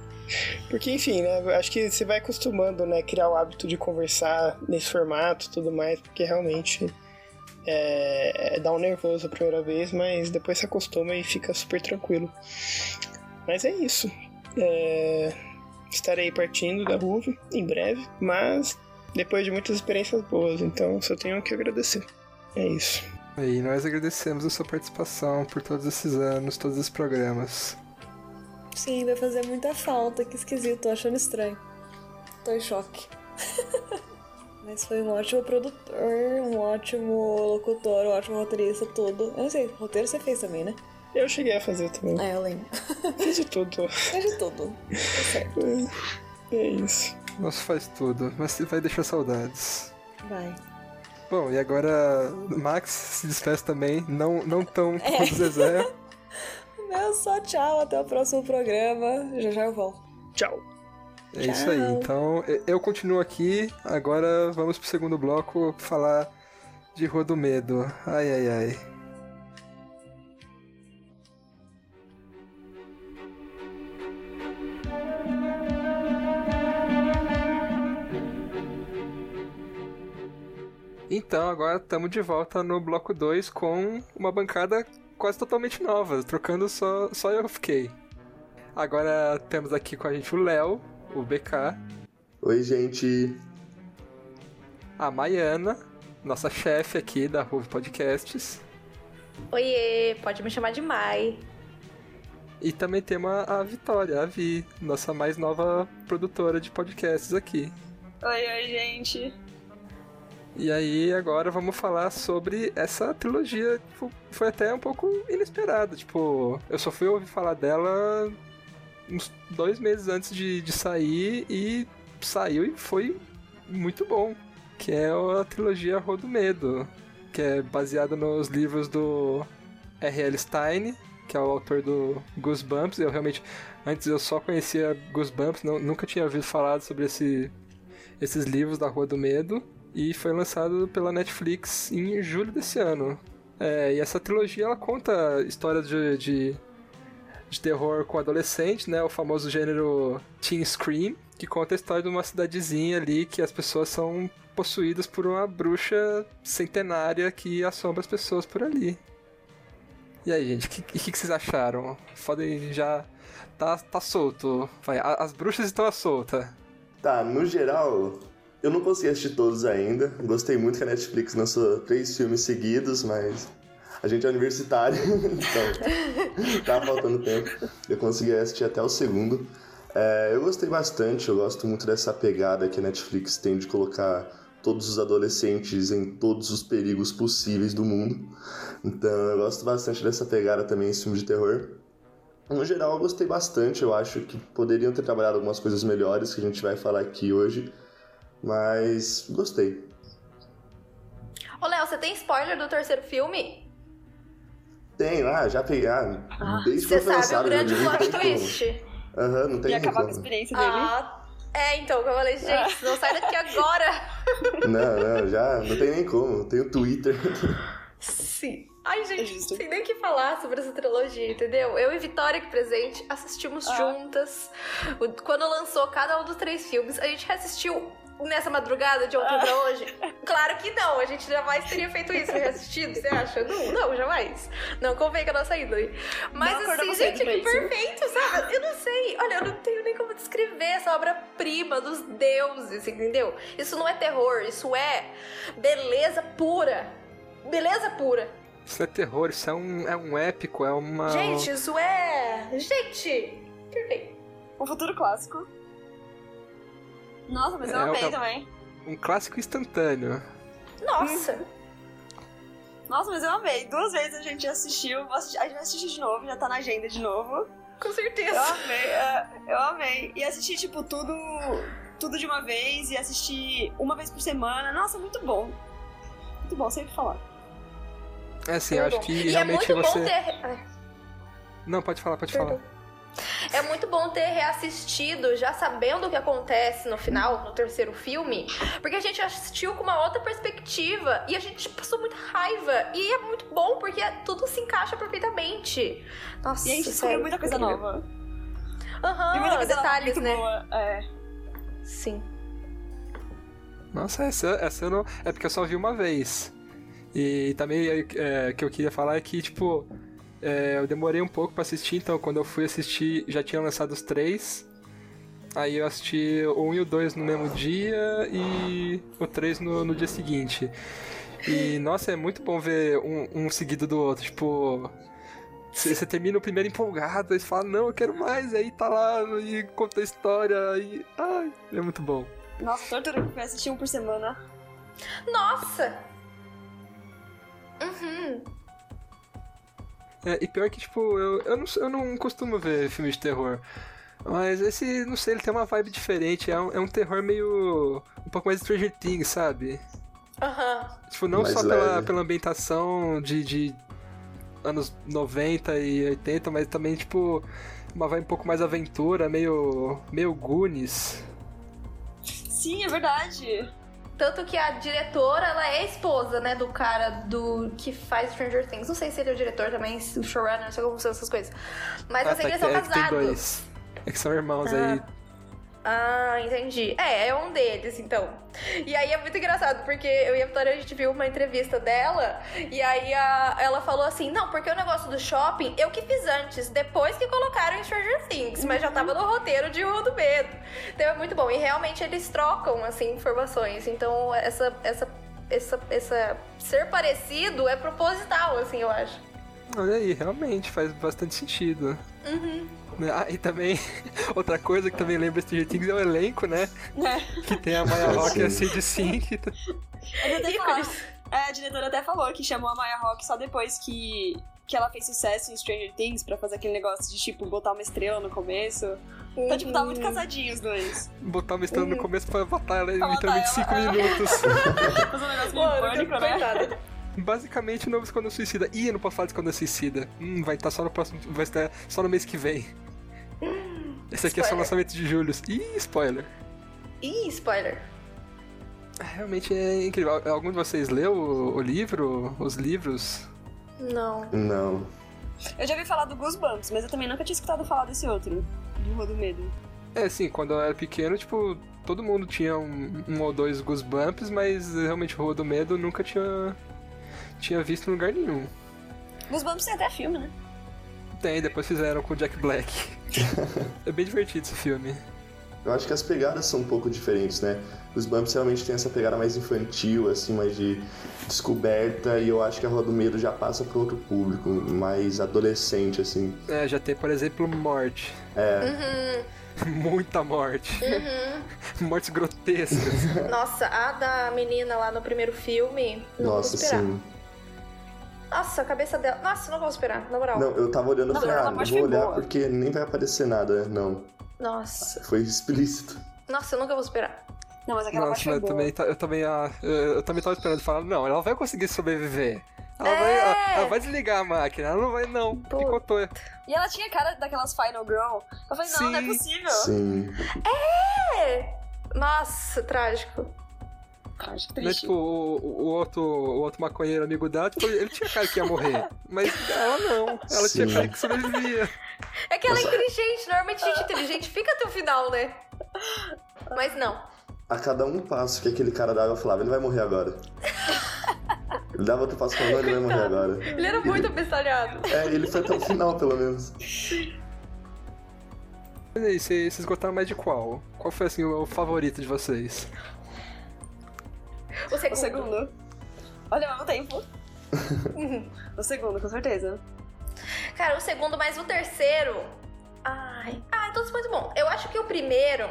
Porque, enfim, né? Acho que você vai acostumando, né? Criar o hábito de conversar nesse formato tudo mais, porque realmente é, é, dá um nervoso a primeira vez, mas depois se acostuma e fica super tranquilo. Mas é isso. É, estarei partindo da Ruve em breve, mas depois de muitas experiências boas, então só tenho que agradecer. É isso. E nós agradecemos a sua participação por todos esses anos, todos os programas. Sim, vai fazer muita falta. Que esquisito, tô achando estranho. Tô em choque. Mas foi um ótimo produtor, um ótimo locutor, um ótimo roteirista, tudo. Eu não sei, roteiro você fez também, né? Eu cheguei a fazer também. É, eu lembro. Fiz de tudo. Fiz de tudo. Tá certo. É, é isso. Nossa, faz tudo, mas vai deixar saudades. Vai. Bom, e agora Max se despeça também, não, não tão é. como o Zezé. Meu só tchau, até o próximo programa. Já já eu volto. Tchau. É tchau. isso aí. Então, eu continuo aqui. Agora vamos pro segundo bloco falar de Rua do Medo. Ai, ai, ai. Então, agora estamos de volta no bloco 2 com uma bancada quase totalmente nova, trocando só, só eu fiquei. Agora temos aqui com a gente o Léo, o BK. Oi, gente. A Maiana. nossa chefe aqui da Ruve Podcasts. Oiê, pode me chamar de Mai. E também temos a Vitória, a Vi, nossa mais nova produtora de podcasts aqui. Oi, oi, gente. E aí, agora vamos falar sobre essa trilogia. Tipo, foi até um pouco inesperada. Tipo, eu só fui ouvir falar dela uns dois meses antes de, de sair e saiu e foi muito bom. Que é a trilogia Rua do Medo, que é baseada nos livros do R.L. Stein, que é o autor do Goosebumps. Eu realmente, antes eu só conhecia Goosebumps, não, nunca tinha ouvido falar sobre esse, esses livros da Rua do Medo. E foi lançado pela Netflix em julho desse ano. É, e essa trilogia ela conta histórias de, de, de terror com adolescente, né? O famoso gênero Teen Scream, que conta a história de uma cidadezinha ali que as pessoas são possuídas por uma bruxa centenária que assombra as pessoas por ali. E aí, gente, o que, que, que, vocês acharam? Podem já. Tá, tá solto. Vai, as bruxas estão à solta. Tá, no geral, eu não consegui assistir todos ainda. Gostei muito que a Netflix lançou três filmes seguidos, mas a gente é universitário, então tava faltando tempo. Eu consegui assistir até o segundo. É, eu gostei bastante, eu gosto muito dessa pegada que a Netflix tem de colocar todos os adolescentes em todos os perigos possíveis do mundo. Então eu gosto bastante dessa pegada também em filme de terror. No geral, eu gostei bastante. Eu acho que poderiam ter trabalhado algumas coisas melhores que a gente vai falar aqui hoje. Mas gostei. Ô, Léo, você tem spoiler do terceiro filme? Tem, ah, já peguei. Ah, Ah, desde que Você foi sabe o lançado, grande plot como. twist. Aham, não tem E acabar com a como. experiência dele. Ah, é, então, que eu falei, gente, não sai daqui agora. Não, não, já não tem nem como. Tem o Twitter. Sim. Ai, É gente, não sei nem o que falar sobre essa trilogia, entendeu? Eu e Vitória aqui presente assistimos Ah. juntas. Quando lançou cada um dos três filmes, a gente reassistiu nessa madrugada de ontem pra hoje? Claro que não, a gente jamais teria feito isso, reassistido, você acha? Não, não, jamais. Não convém com a nossa índole. Mas Não assim, gente, que perfeito, sabe? Eu não sei, olha, eu não tenho nem como descrever essa obra-prima dos deuses, entendeu? Isso não é terror, isso é beleza pura. Beleza pura. Isso é terror, isso é um, é um épico, é uma. Gente, isso é. Gente! Perfeito. Um futuro clássico. Nossa, mas eu É, amei é- também. um clássico instantâneo. Nossa! Nossa, mas eu amei. Duas vezes a gente assistiu. assistir- A gente vai assistir de novo, já tá na agenda de novo. Com Eu certeza. amei, é, eu amei. E assisti, tipo, tudo, tudo de uma vez e assistir uma vez por semana. Nossa, muito bom. Muito bom, sempre falar. É assim, eu acho que e é realmente muito você. bom ter. Não, pode falar, pode Perdão. falar. É muito bom ter reassistido já sabendo o que acontece no final, no terceiro filme, porque a gente assistiu com uma outra perspectiva e a gente passou muita raiva. E é muito bom porque tudo se encaixa perfeitamente. Nossa, E a gente descobriu muita coisa incrível. nova. Aham, e muita coisa nova detalhes, muito né? boa. É. Sim. Nossa, essa, essa eu não. É porque eu só vi uma vez. E também é, que eu queria falar é que, tipo, é, eu demorei um pouco pra assistir, então quando eu fui assistir já tinha lançado os três. Aí eu assisti o 1 e o 2 no mesmo dia e o 3 no, no dia seguinte. E, nossa, é muito bom ver um, um seguido do outro. Tipo, você você termina o primeiro empolgado, aí você fala, não, eu quero mais, aí tá lá e conta a história, e. Ai, é muito bom. Nossa, tortura que foi assistir um por semana. Nossa! Uhum. É, e pior que, tipo, eu, eu, não, eu não costumo ver filme de terror. Mas esse, não sei, ele tem uma vibe diferente. É um, é um terror meio. um pouco mais Stranger Things, sabe? Aham. Tipo, não Mais só pela, pela ambientação de, de anos 90 e 80, mas também, tipo, uma vibe um pouco mais aventura, meio. meio Goonies. Sim, é verdade. Tanto que a diretora, ela é esposa, né, do cara do que faz Stranger Things. Não sei se ele é o diretor também, o showrunner, não sei como são essas coisas. Mas eu sei que eles são é casados. dois. É que são irmãos Ah. aí. Ah, entendi. É, é um deles, então. E aí é muito engraçado, porque eu e a Vitória, a gente viu uma entrevista dela, e aí a- ela falou assim, não, porque o negócio do shopping, eu que fiz antes, depois que colocaram em Stranger Things, mas já tava no roteiro de Rua do Medo. Então é muito bom. E realmente eles trocam, assim, informações. Então essa, essa essa, essa ser parecido é proposital, assim, eu acho. Olha aí, realmente faz bastante sentido. Uhum. Ah, e também, outra coisa que também lembra Stranger Things é o elenco, né? É. Que tem a Maya Rock e a. Cindy Sink. É, a diretora até falou que chamou a Maya Rock só depois que, que ela fez sucesso em Stranger Things pra fazer aquele negócio de, tipo, botar uma estrela no começo. Então, tipo, tá muito casadinho os dois. Botar uma estrela no começo pra matar ela em Pra literalmente 5 ela, é. minutos. Fazer um negócio meio pânico, né? Basicamente, o novo Esquadrão Suicida. Ih, eu não posso falar de Esquadrão Suicida. Hum, vai estar só no próximo. Vai estar só no mês que vem. Esse aqui é só lançamento de julho. Ih, spoiler. Ih, spoiler. Realmente é incrível. Algum de vocês leu o, o livro? Os livros? Não. Não. Eu já ouvi falar do Goosebumps, mas eu também nunca tinha escutado falar desse outro. De Rua do Medo. É, sim, quando eu era pequeno, tipo, todo mundo tinha um, um ou dois Goosebumps, mas realmente o Rua do Medo nunca tinha, tinha visto em lugar nenhum. Goosebumps tem até filme, né? Tem, depois fizeram com o Jack Black. é bem divertido esse filme. Eu acho que as pegadas são um pouco diferentes, né? Os Bumps realmente tem essa pegada mais infantil, assim, mais de descoberta, e eu acho que a Rua do Medo já passa para outro público, mais adolescente, assim. É, já tem, por exemplo, morte. É, Uhum, Muita morte. uhum. Mortes grotescas. Nossa, a da menina lá no primeiro filme. Não nossa, vou esperar. sim. Nossa, a cabeça dela. Nossa, não vou esperar, na moral. Não, eu tava olhando e Não, falei, ah, ela eu pode vou olhar boa. porque nem vai aparecer nada. Não, Nossa. foi explícito. Nossa, eu nunca vou esperar. Não, mas aquela Nossa, parte foi mas eu boa. também, ta- eu também, ah, eu, eu também tava esperando falar, não, ela vai conseguir sobreviver. Ela, É. vai, ela, ela vai desligar a máquina, ela não vai não. Picotou. E ela tinha cara daquelas Final Girl. Eu falei, não, não é Sim. possível. Sim. É. Nossa, trágico. Cara, Né, triste. tipo, o, o outro, o outro maconheiro amigo dela, tipo, ele tinha cara que ia morrer. Mas ela não. Ela tinha Sim. cara que sobrevivia. É que ela é inteligente. Normalmente gente inteligente fica até o final, né? Mas não. A cada um passo que aquele cara dava, eu falava, ele vai morrer agora. Ele dava outro passo falava, não, ele vai morrer agora. Ele era muito abestalhado. É, ele foi até o final, pelo menos. Mas aí, vocês vocês gostaram mais de qual? Qual foi, assim, o favorito de vocês? O segundo. O segundo. Olha, ao mesmo tempo. o segundo, com certeza. Cara, o segundo mais o terceiro. Ai. Ah, todos muito bom. Eu acho que o primeiro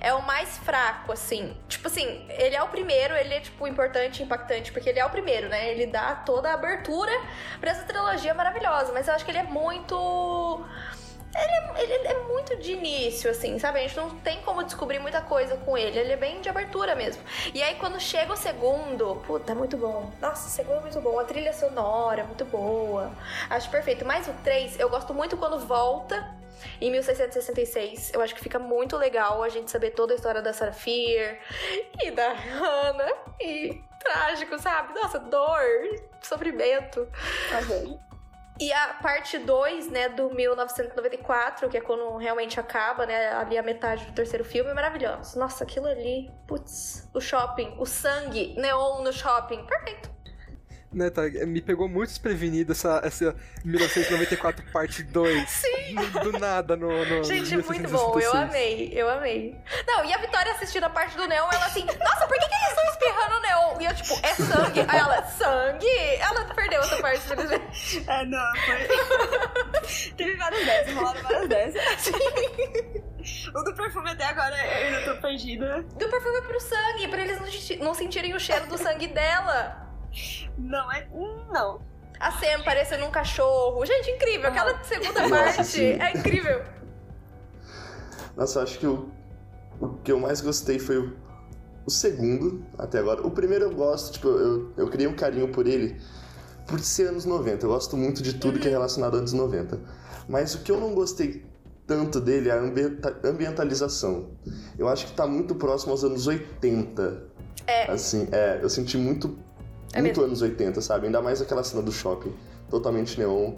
é o mais fraco, assim. Tipo assim, ele é o primeiro, ele é, tipo, importante, impactante, porque ele é o primeiro, né? Ele dá toda a abertura pra essa trilogia maravilhosa. Mas eu acho que ele é muito. Ele é, ele é muito de início, assim, sabe? A gente não tem como descobrir muita coisa com ele. Ele é bem de abertura mesmo. E aí, quando chega o segundo, puta, é muito bom. Nossa, o segundo é muito bom. A trilha sonora é muito boa. Acho perfeito. Mas o 3, eu gosto muito quando volta em 1666. Eu acho que fica muito legal a gente saber toda a história da Sarafir e da Hannah. E trágico, sabe? Nossa, dor, sofrimento. Velho. E a parte 2, né, do 1994, que é quando realmente acaba, né, ali a metade do terceiro filme, é maravilhoso. Nossa, aquilo ali, putz, o shopping, o sangue, neon no shopping, perfeito. Né, tá, me pegou muito desprevenido essa, essa 1994 parte 2. Sim! Do, do nada no, no Gente, é muito bom, eu 1666. amei, eu amei. Não, e a Vitória assistindo a parte do neon, ela assim, nossa, por que, que eles estão espirrando neon? E eu, tipo, é sangue. Aí ela, sangue? Ela perdeu essa parte, infelizmente. É, não, foi. Teve várias dessas, rolaram várias dessas. o do perfume até agora eu ainda tô perdida. Do perfume pro sangue, pra eles não, não sentirem o cheiro do sangue dela. Não, é. Não. A Sam parecendo um cachorro. Gente, incrível. Aquela segunda Nossa, parte sim. é incrível. Nossa, eu acho que o, o que eu mais gostei foi o, o segundo, até agora. O primeiro eu gosto, tipo, eu, eu criei um carinho por ele por ser anos 90. Eu gosto muito de tudo que é relacionado a anos 90. Mas o que eu não gostei tanto dele é a ambienta- ambientalização. Eu acho que tá muito próximo aos anos 80. É. Assim, é, eu senti muito, É muito mesmo. anos 80, sabe? Ainda mais aquela cena do shopping, totalmente neon.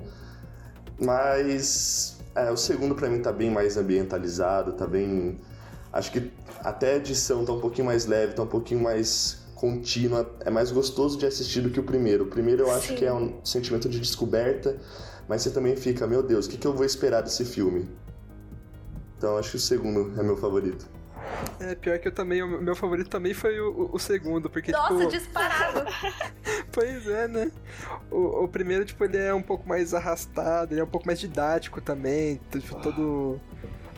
Mas é, o segundo pra mim tá bem mais ambientalizado, tá bem. Acho que até a edição tá um pouquinho mais leve, tá um pouquinho mais contínua. É mais gostoso de assistir do que o primeiro. O primeiro eu acho Sim. que é um sentimento de descoberta, mas você também fica, meu Deus, o que, que eu vou esperar desse filme? Então acho que o segundo é meu favorito. É, pior que eu também, o meu favorito também foi o, o segundo, porque, Nossa, tipo... disparado. Pois é, né? O, o primeiro, tipo, ele é um pouco mais arrastado, ele é um pouco mais didático também, tipo, todo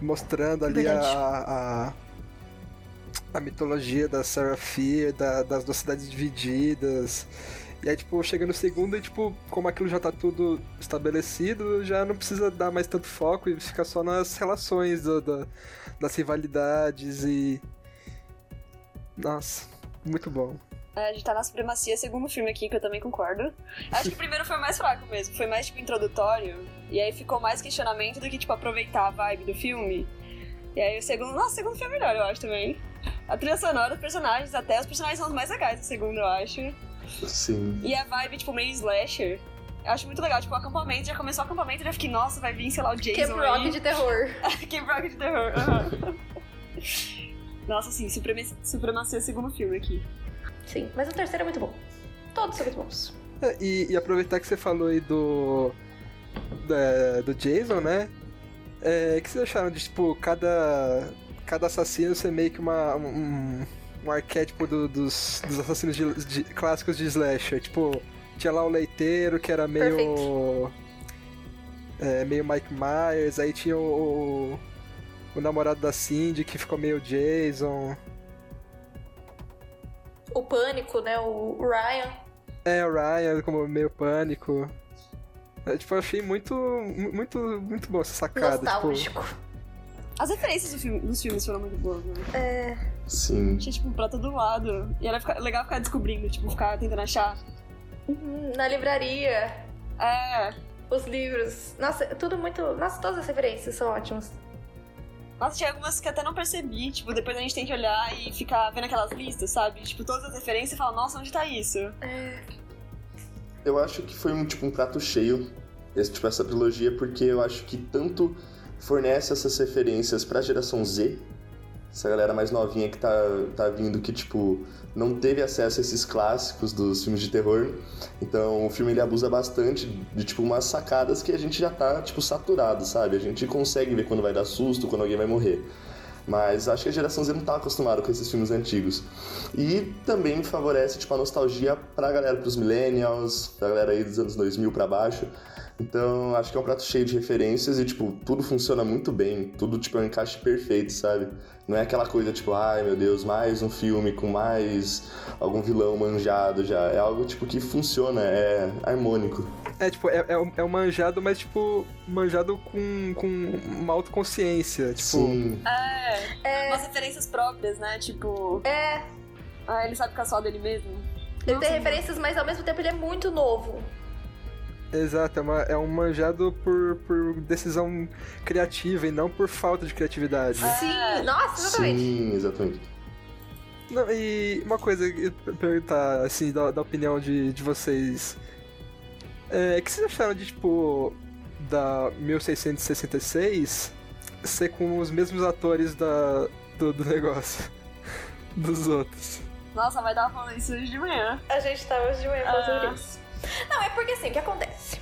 mostrando ali a, a, a mitologia da Sarah Fear, da, das duas cidades divididas. E aí, tipo, chega no segundo e, tipo, como aquilo já tá tudo estabelecido, já não precisa dar mais tanto foco e fica só nas relações do, do- das rivalidades e. Nossa, muito bom. É, a gente tá na supremacia, segundo filme aqui, que eu também concordo. Acho que o primeiro foi mais fraco mesmo, foi mais, tipo, introdutório. E aí ficou mais questionamento do que, tipo, aproveitar a vibe do filme. E aí o segundo, nossa, o segundo foi melhor, eu acho também. A trilha sonora, os personagens, até os personagens são os mais legais do segundo, eu acho. Sim. E a vibe, tipo, meio slasher. Eu acho muito legal, tipo, o acampamento, já começou o acampamento e já fiquei, nossa, vai vir, sei lá, o Jason Camp Rock aí. de terror. Camp Rock de terror. aham. Nossa, sim, supremacia, supremacia segundo filme aqui. Sim, mas o terceiro é muito bom. Todos são muito bons. É, E, e aproveitar que você falou aí do. da- do Jason, né? É, o que vocês acharam de, tipo, cada. cada assassino ser meio que uma. um, um arquétipo do- dos, dos assassinos de- de- clássicos de slasher? Tipo, tinha lá o leiteiro que era meio. é, meio Mike Myers, aí tinha o. o namorado da Cindy que ficou meio Jason. O Pânico, né? O Ryan. É, o Ryan como meio pânico. É, tipo, eu achei muito, mu- muito, muito bom essa sacada. Tipo, Nostálgico. As referências do filme- dos filmes foram muito boas, né? É. Sim. Tinha, tipo, pra todo lado. E era ficar- legal ficar descobrindo, tipo, ficar tentando achar. Uhum, Na livraria. É. Os livros. Nossa, é tudo muito. Nossa, todas as referências são ótimas. Nossa, tinha algumas que até não percebi. Tipo, depois a gente tem que olhar e ficar vendo aquelas listas, sabe? Tipo, todas as referências e falar, nossa, onde tá isso? Eu acho que foi um, tipo, um prato cheio, esse, tipo, essa trilogia, porque eu acho que tanto fornece essas referências pra geração Z, essa galera mais novinha que tá, tá vindo, que, tipo, não teve acesso a esses clássicos dos filmes de terror. Então, o filme, ele abusa bastante de, tipo, umas sacadas que a gente já tá, tipo, saturado, sabe? A gente consegue ver quando vai dar susto, quando alguém vai morrer. Mas acho que a geração Z não tá acostumada com esses filmes antigos. E também favorece tipo, a nostalgia pra galera, pros millennials, pra galera aí dos anos 2000 pra baixo. Então acho que é um prato cheio de referências e tipo, tudo funciona muito bem, tudo tipo é um encaixe perfeito, sabe? Não é aquela coisa tipo, ai meu Deus, mais um filme com mais algum vilão manjado já. É algo tipo que funciona, é harmônico. É, tipo, é, é, um- é um manjado, mas, tipo, manjado com, com uma autoconsciência. Tipo, Sim, É. Umas referências próprias, né? Tipo, É. ah, ele sabe caçar dele mesmo. Ele Nossa, tem referências, mas ao mesmo tempo ele é muito novo. Exato, é, uma- é um manjado por, por decisão criativa e não por falta de criatividade. Sim, nossa, exatamente. sim, exatamente. Não, e uma coisa, ia perguntar, assim, da, da opinião de, de vocês. É, o que vocês acharam de, tipo, da 1666 ser com os mesmos atores da, do, do negócio? Dos outros. Nossa, vai dar falando isso hoje de manhã. A gente tava hoje de manhã falando Ah. sobre isso. Não, é porque assim, o que acontece?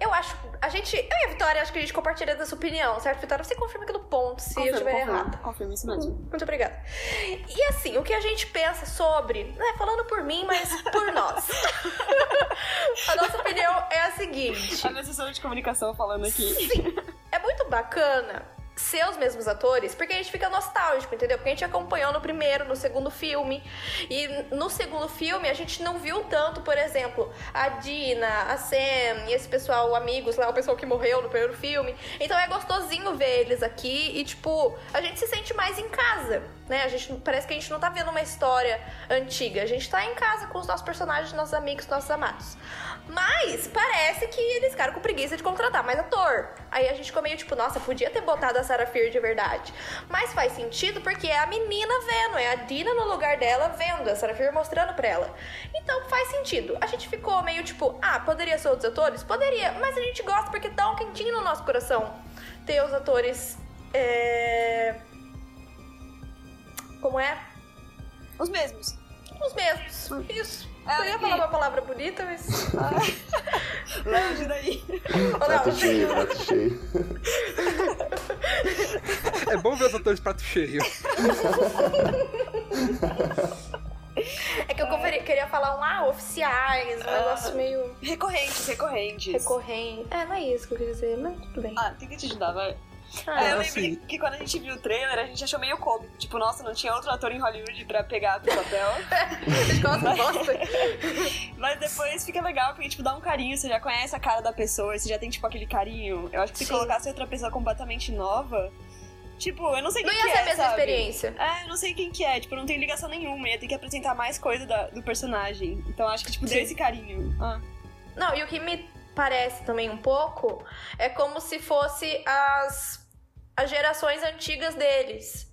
Eu acho. A gente. Eu e a Vitória, acho que a gente compartilha dessa opinião, certo, Vitória? Você confirma aqui no ponto se eu estiver errado. Confirma isso mesmo. Muito obrigada. E assim, o que a gente pensa sobre, né, falando por mim, mas por nós. a nossa opinião é a seguinte: A assessora de comunicação falando aqui. é muito bacana ser os mesmos atores, porque a gente fica nostálgico, entendeu? Porque a gente acompanhou no primeiro, no segundo filme. E no segundo filme a gente não viu tanto, por exemplo, a Dina, a Sam e esse pessoal, amigos lá, o pessoal que morreu no primeiro filme. Então é gostosinho ver eles aqui e, tipo, a gente se sente mais em casa, né? A gente parece que a gente não tá vendo uma história antiga. A gente tá em casa com os nossos personagens, nossos amigos, nossos amados. Mas parece que eles ficaram com preguiça de contratar mais ator. Aí a gente ficou meio tipo, nossa, podia ter botado a Sarah Fear de verdade. Mas faz sentido porque é a menina vendo, é a Dina no lugar dela vendo, a Sarah Fear mostrando pra ela. Então faz sentido. A gente ficou meio tipo, ah, poderia ser outros atores? Poderia, mas a gente gosta porque dá um quentinho no nosso coração ter os atores. É... Como é? Os mesmos. Os mesmos. Isso. É, eu ia falar uma palavra bonita, mas. Longe daí. Prato não, cheio, prato cheio. é bom ver os atores prato cheio. É que eu conferi- queria falar um, ah, oficiais, um Ah. negócio meio Recorrentes, recorrentes. recorrente. É, não é isso que eu quis dizer, mas tudo bem. Ah, tem que te ajudar, vai. Ah, É, eu assim- lembro que quando a gente viu o trailer, a gente achou meio cômico. Tipo, nossa, não tinha outro ator em Hollywood pra pegar pro papel. bosta. Mas depois fica legal, porque, tipo, dá um carinho, você já conhece a cara da pessoa, você já tem, tipo, aquele carinho. Eu acho que se Sim. colocasse outra pessoa completamente nova, tipo, eu não sei Não quem ia que ser é, a mesma sabe? experiência. É, eu não sei quem que é, tipo, não tem ligação nenhuma, ia ter que apresentar mais coisa da- do personagem. Então acho que, tipo, deu Sim. esse carinho. Ah. Não, e o que me parece também um pouco é como se fosse as, as gerações antigas deles.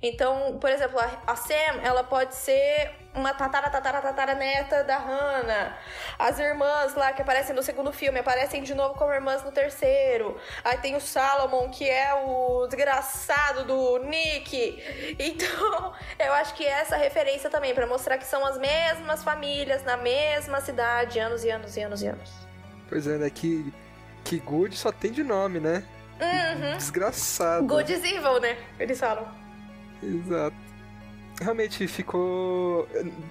Então, por exemplo, a, a Sam, ela pode ser uma tatara, tatara, tatara neta da Hannah. As irmãs lá que aparecem no segundo filme aparecem de novo como irmãs no terceiro. Aí tem o Salomon, que é o desgraçado do Nick. Então, eu acho que essa referência também, pra mostrar que são as mesmas famílias, na mesma cidade, anos e anos e anos e anos. Pois é, né? Que, que Good só tem de nome, né? Uhum. Desgraçado. Good is evil, né? Eles falam. Exato. Realmente ficou.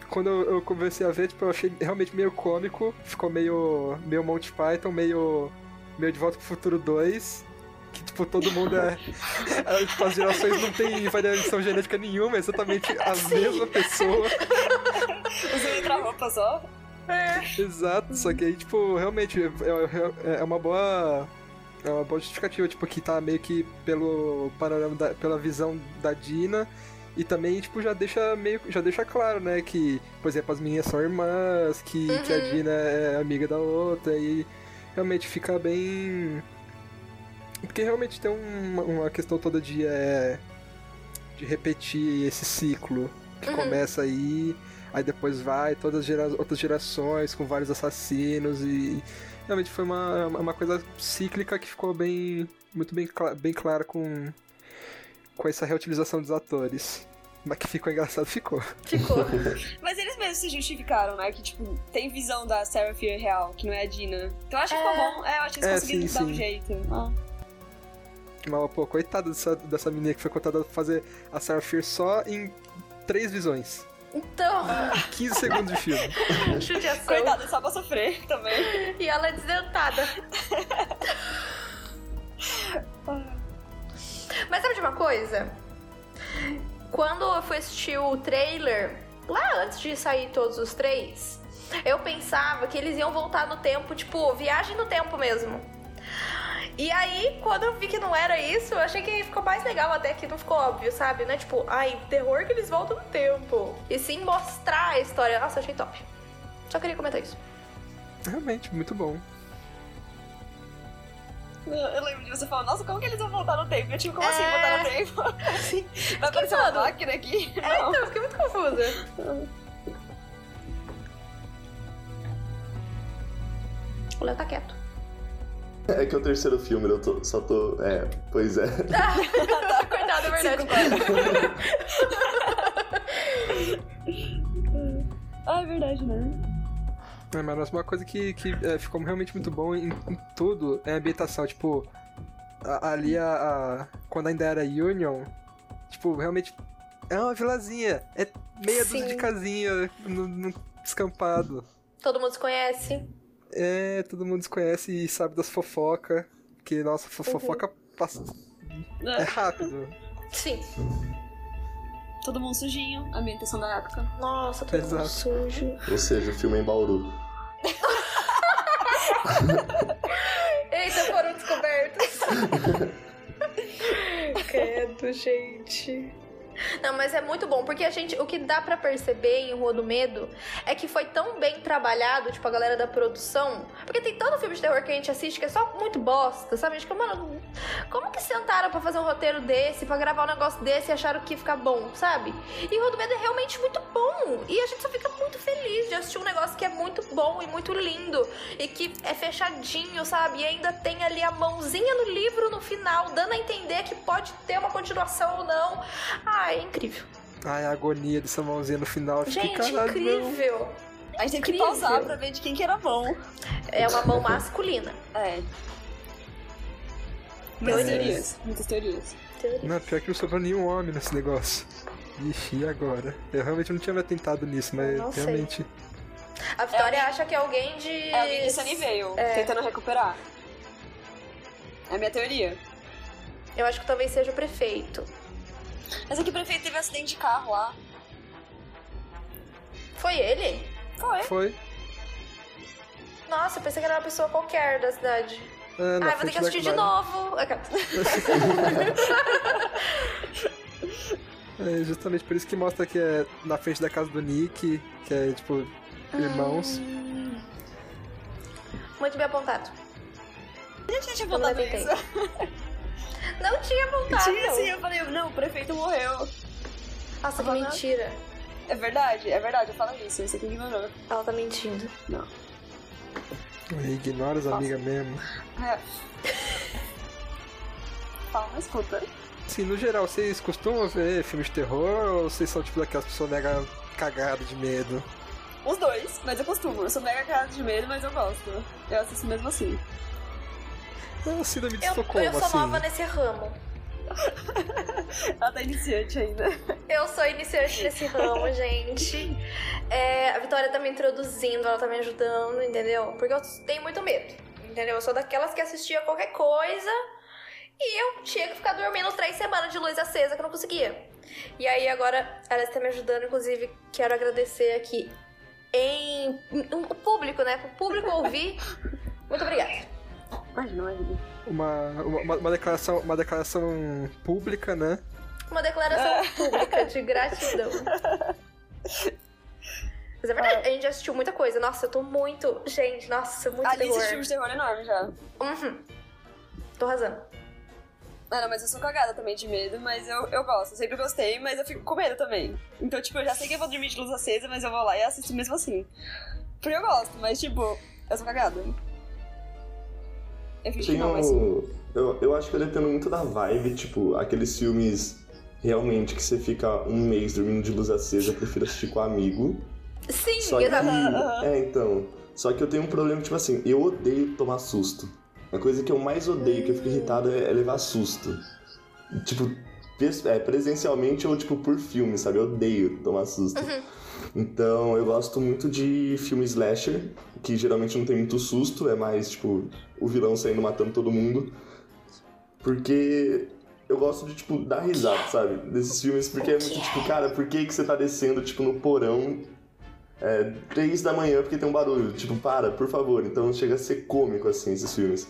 Quando eu comecei a ver, tipo, eu achei realmente meio cômico. Ficou meio. meio Monty Python, meio. meio de volta pro futuro 2. Que, tipo, todo mundo é. é, tipo, as gerações não tem variação genética nenhuma, é exatamente a mesma pessoa. Usando outra roupa só. Exato, só que aí, tipo, realmente é, é- é uma boa. É uma boa justificativa, tipo, que tá meio que pelo panorama, da- pela visão da Dina. E também, tipo, já deixa meio. Já deixa claro, né? Que, por exemplo, as minhas são irmãs, que, que a Uhum. Dina é amiga da outra, e realmente fica bem. Porque realmente tem uma, uma questão toda de. É, de repetir esse ciclo que Uhum. começa aí. Aí depois vai, todas as gera- outras gerações com vários assassinos e realmente foi uma, uma coisa cíclica que ficou bem muito bem, cla- bem clara com, com essa reutilização dos atores. Mas que ficou engraçado, ficou. Ficou. Mas eles mesmos se justificaram, né? Que, tipo, tem visão da Sarah Fear real, que não é a Dina. Então eu acho que ficou É. bom. É, eu acho que eles É, conseguiram sim, dar um sim. jeito. Ah. Mas, pô, coitada dessa, dessa menina que foi contada pra fazer a Sarah Fear só em três visões. Então, 15 segundos de filme. judiação. Coitada, só pra sofrer também. E ela é desdentada. Mas sabe de uma coisa? Quando eu fui assistir o trailer, lá antes de sair todos os três, eu pensava que eles iam voltar no tempo, tipo, viagem no tempo mesmo. E aí, quando eu vi que não era isso, eu achei que ficou mais legal até que não ficou óbvio, sabe? Não é tipo, ai, terror que eles voltam no tempo. E sim mostrar a história. Nossa, eu achei top. Só queria comentar isso. Realmente, muito bom. Eu, lembro de você falando, nossa, como que eles vão voltar no tempo? Eu tipo, como assim É. voltar no tempo? Sim. Vai aparecer uma máquina aqui? É, Não. então, eu fiquei muito confusa. O Léo tá quieto. É que é o terceiro filme, eu tô- só tô. É, pois é. Coitado, é verdade. Ah, é verdade, né? É, mas uma coisa que, que é, ficou realmente muito bom em, em tudo é a ambientação. Tipo, a- ali a, a- Quando ainda era Union, tipo, realmente. É uma vilazinha. É meia dúzia de casinha no, no descampado. Todo mundo se conhece. É, todo mundo se conhece e sabe das fofocas. Que, nossa, fo- fofoca passa. É rápido. Sim. Todo mundo sujinho, ambientação da época. Nossa, todo mundo Exato. sujo. Ou seja, o filme é em Bauru. Eita, foram descobertos. Credo, gente. Não, mas é muito bom, porque a gente, o que dá pra perceber em Rua do Medo é que foi tão bem trabalhado, tipo, a galera da produção. Porque tem todo filme de terror que a gente assiste que é só muito bosta, sabe? A gente fica, mano, como que sentaram pra fazer um roteiro desse, pra gravar um negócio desse e acharam que ia ficar bom, sabe? E Rua do Medo é realmente muito bom. E a gente só fica muito feliz de assistir um negócio que é muito bom e muito lindo. E que é fechadinho, sabe? E ainda tem ali a mãozinha no livro no final, dando a entender que pode ter uma continuação ou não. Ah, é incrível. Ai, a agonia dessa mãozinha no final. Gente, caralho, não. incrível. A gente teve que Incrível. pausar pra ver de quem que era bom. É uma mão masculina. É. Muitas Teorias. teorias. Muitas teorias. Teoria. Não, pior que não sobrou nenhum homem nesse negócio. Ixi, e agora? Eu realmente não tinha me atentado nisso, mas Não sei. realmente. A Vitória É alguém- acha que é alguém de. É alguém de Sunnyvale, É. tentando recuperar. É a minha teoria. Eu acho que talvez seja o prefeito. Mas é que o prefeito teve um acidente de carro lá. Foi ele? Foi. Foi. Nossa, eu pensei que era uma pessoa qualquer da cidade. É, Ah, eu vou ter que assistir de novo. É justamente por isso que mostra que é na frente da casa do Nick, que é tipo irmãos. Muito bem apontado. A gente tinha tentei. isso. Não tinha apontado. Tinha sim, eu falei, não, o prefeito morreu. Nossa, que Uhum. mentira. É verdade, é verdade, eu falo isso, você que ignorou. Ela tá mentindo. Não. Ignora as amigas mesmo. É. Fala, mas escuta. Assim, no geral, vocês costumam ver filmes de terror ou vocês são tipo daquelas pessoas mega cagadas de medo? Os dois, mas eu costumo. Eu sou mega cara de medo, mas eu gosto. Eu assisto mesmo assim. É a síndrome de Eu, Estocolmo, eu sou assim. nova nesse ramo. Ela tá iniciante ainda. Eu sou iniciante nesse ramo, gente. É, a Vitória tá me introduzindo, ela tá me ajudando, entendeu? Porque eu tenho muito medo, entendeu? Eu sou daquelas que assistia qualquer coisa e eu tinha que ficar dormindo três semanas de luz acesa que eu não conseguia. E aí agora ela está me ajudando, inclusive quero agradecer aqui em o público, né? Pro público ouvir. Muito obrigada. Imagina, imagina. Uma, uma, uma declaração, uma declaração pública, né? Uma declaração pública de gratidão. Mas é verdade, a gente já assistiu muita coisa. Nossa, eu tô muito. Gente, nossa, muito A lista terror. de filmes de terror é enorme já. Uhum. Tô arrasando. Ah, não, mas eu sou cagada também de medo, mas eu, eu gosto. Eu sempre gostei, mas eu fico com medo também. Então, tipo, eu já sei que eu vou dormir de luz acesa, mas eu vou lá e assisto mesmo assim. Porque eu gosto, mas, tipo, eu sou cagada. Não, mas sim. um... eu, eu acho que eu dependo muito da vibe, tipo, aqueles filmes realmente que você fica um mês dormindo de luz acesa, eu prefiro assistir com amigo. Sim, Só que. exato. É, então. Só que eu tenho um problema, tipo assim, eu odeio tomar susto. A coisa que eu mais odeio, que eu fico irritado, é, é levar susto. Tipo, é, presencialmente ou, tipo, por filme, sabe? Eu odeio tomar susto. Então, eu gosto muito de filme slasher, que geralmente não tem muito susto, é mais, tipo, o vilão saindo matando todo mundo. Porque eu gosto de, tipo, dar risada, sabe? Desses filmes, porque é muito, tipo, cara, por que, que você tá descendo, tipo, no porão é, três da manhã porque tem um barulho. Tipo, para, por favor. Então chega a ser cômico, assim, esses filmes.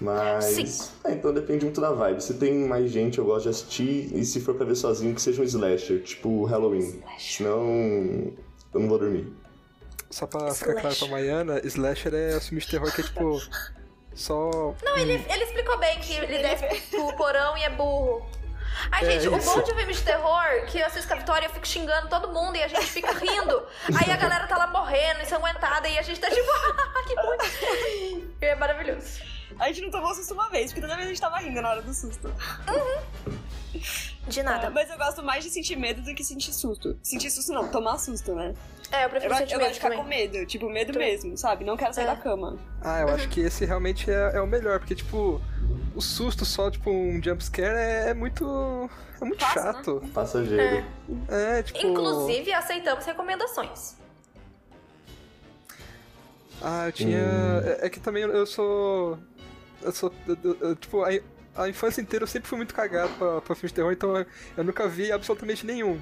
Mas. Sim. É, então depende muito da vibe. Se tem mais gente, eu gosto de assistir. E se for pra ver sozinho, que seja um slasher, tipo Halloween. Senão. Eu não vou dormir. Só pra ficar claro pra Slasher. Maiana, Slasher é filme de terror que é tipo. Só. Não, ele, ele explicou bem que ele desce pro porão e é burro. Ai, É gente, o isso. bom de filme de terror, que eu assisto com a Vitória, eu fico xingando todo mundo e a gente fica rindo. Aí a galera tá lá morrendo, ensanguentada, e a gente tá tipo, que bom. E é maravilhoso. A gente não tomou susto uma vez, porque toda vez a gente tava rindo na hora do susto. De Ah, nada. mas eu gosto mais de sentir medo do que sentir susto. Sentir susto não, tomar susto, né? É, eu Eu, prefiro gosto- eu sentimento gosto de ficar também. com medo, tipo, medo mesmo, sabe? Não quero sair É. da cama. Ah, eu acho que esse realmente é, é o melhor, porque, tipo, o susto só, tipo, um jumpscare é, é muito. É muito Fácil, né? chato. Passageiro. É, tipo. Inclusive, aceitamos recomendações. Ah, eu tinha. É, é que também eu sou. Eu sou. eu- eu- eu, tipo, a, a infância inteira eu sempre fui muito cagado pra, pra filmes de terror, então eu, eu nunca vi absolutamente nenhum.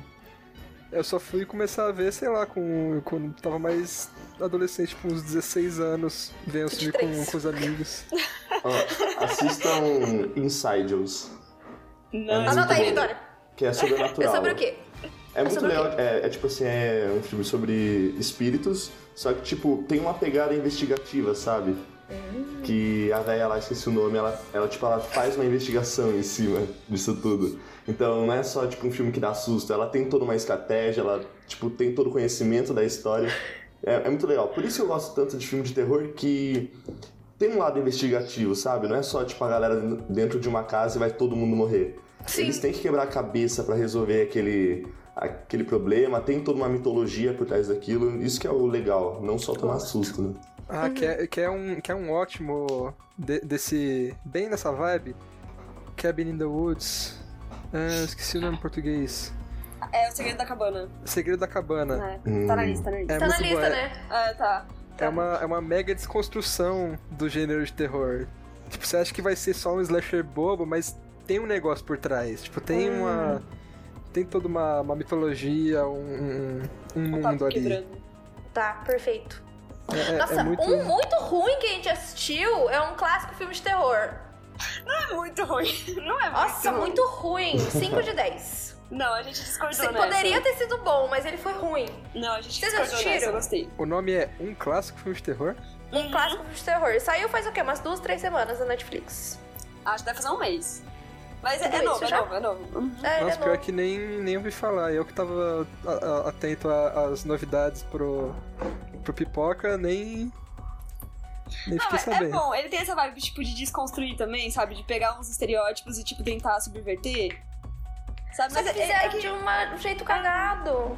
Eu só fui começar a ver, sei lá, com, quando tava mais adolescente, tipo, uns 16 anos, vendo os filmes com, 23. com os amigos. Ó, assistam Insidious, Não, É muito Anota aí. Vitória. que é sobrenatural. É sobre o quê? É muito sobre o legal, é, é tipo assim, é um filme sobre espíritos, só que tipo, tem uma pegada investigativa, sabe? Que a velha lá, esqueci o nome, ela, ela tipo, ela faz uma investigação em cima disso tudo. Então não é só tipo um filme que dá susto, ela tem toda uma estratégia, ela tipo, tem todo o conhecimento da história. É, é muito legal. Por isso eu gosto tanto de filme de terror que tem um lado investigativo, sabe? Não é só tipo a galera dentro de uma casa e vai todo mundo morrer. Sim. Eles têm que quebrar a cabeça pra resolver aquele, aquele problema, tem toda uma mitologia por trás daquilo. Isso que é o legal, não só tomar susto, né? Ah, que, é, que, é um, que é um ótimo de- desse. Bem nessa vibe. Cabin in the Woods. É, esqueci o nome em português. É o Segredo da Cabana. Segredo da Cabana. É. Tá na lista, tá na lista. É Tá na lista, bom, é- né? É, tá. É uma, é uma mega desconstrução do gênero de terror. Tipo, você acha que vai ser só um slasher bobo, mas tem um negócio por trás. Tipo, tem Hum. uma. Tem toda uma, uma mitologia, um, um, um mundo ali. quebrando. Tá, perfeito. É, é- Nossa, é muito. um muito ruim que a gente assistiu é um clássico filme de terror. Não é muito ruim. Não é muito Nossa, ruim. muito ruim. 5 de 10. Não, a gente discordou Você nessa. poderia ter sido bom, mas ele foi ruim. Não, a gente Vocês discordou assistiram? nessa, eu gostei. O nome é Um Clássico Filme de Terror? Um clássico filme de terror. Saiu faz o quê? Umas duas, três semanas na Netflix. Acho que deve fazer um mês. Mas é, é novo, é já? novo, é novo. Uhum. É, ele Nossa, é pior novo. que nem, nem ouvi falar. Eu que tava a- a- atento às novidades pro, pro Pipoca, nem. Nem Não, é, é sabendo. bom, ele tem essa vibe, tipo, de desconstruir também, sabe? De pegar uns estereótipos e, tipo, tentar subverter. Sabe? Só Mas que é, fizeram é que... de uma- um jeito cagado.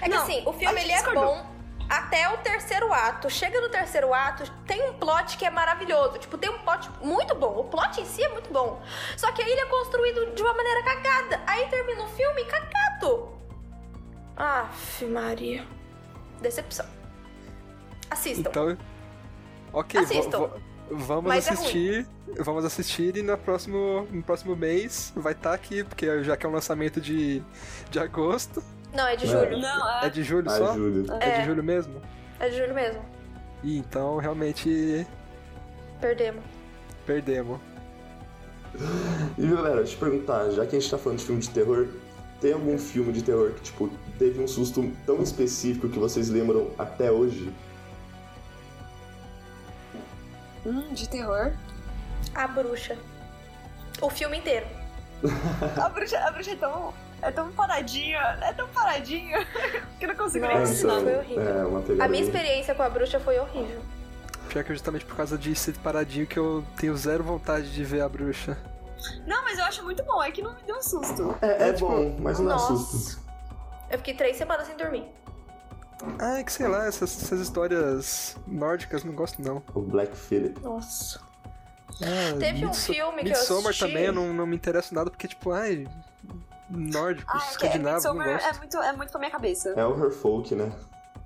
É que Não, assim, o a filme ele é bom até o terceiro ato. Chega no terceiro ato, tem um plot que é maravilhoso. Tipo, tem um plot muito bom. O plot em si é muito bom. Só que aí ele é construído de uma maneira cagada. Aí termina o filme cagado. Aff, Maria. Decepção. Assistam. Então. Ok, Assistam. vamos Mas é assistir. vamos assistir e no próximo, no próximo mês vai estar aqui, porque já que é um lançamento de, de agosto. Não, é de É. julho. Não, é... É de julho Ai, só? Júlio. É. É. de julho mesmo? É de julho mesmo. Ih, então realmente Perdemos. perdemos. E galera, deixa eu te perguntar, já que a gente tá falando de filme de terror, tem algum filme de terror que, tipo, teve um susto tão específico que vocês lembram até hoje? Hum, de terror. A bruxa. O filme inteiro. A bruxa, a bruxa é tão... É tão paradinha, é tão paradinha que eu não consigo nem Nossa, imaginar. foi horrível. É, A minha experiência com a bruxa foi horrível. Pior que é justamente por causa de ser paradinho que eu tenho zero vontade de ver a bruxa. Não, mas eu acho muito bom, é que não me deu um susto. É, é tipo, bom, mas não dá Nossa. susto. Eu fiquei três semanas sem dormir. Ah, é que sei lá, essas, essas histórias nórdicas não gosto não. O Black Phillip. Nossa. Ah, Teve um Midso- filme que eu Midsommar assisti. também eu não, não me interesso nada porque, tipo, ai. Nórdico, Ah, é que é, escandinavo, não gosto. é muito, é muito pra minha cabeça. É horror folk, né?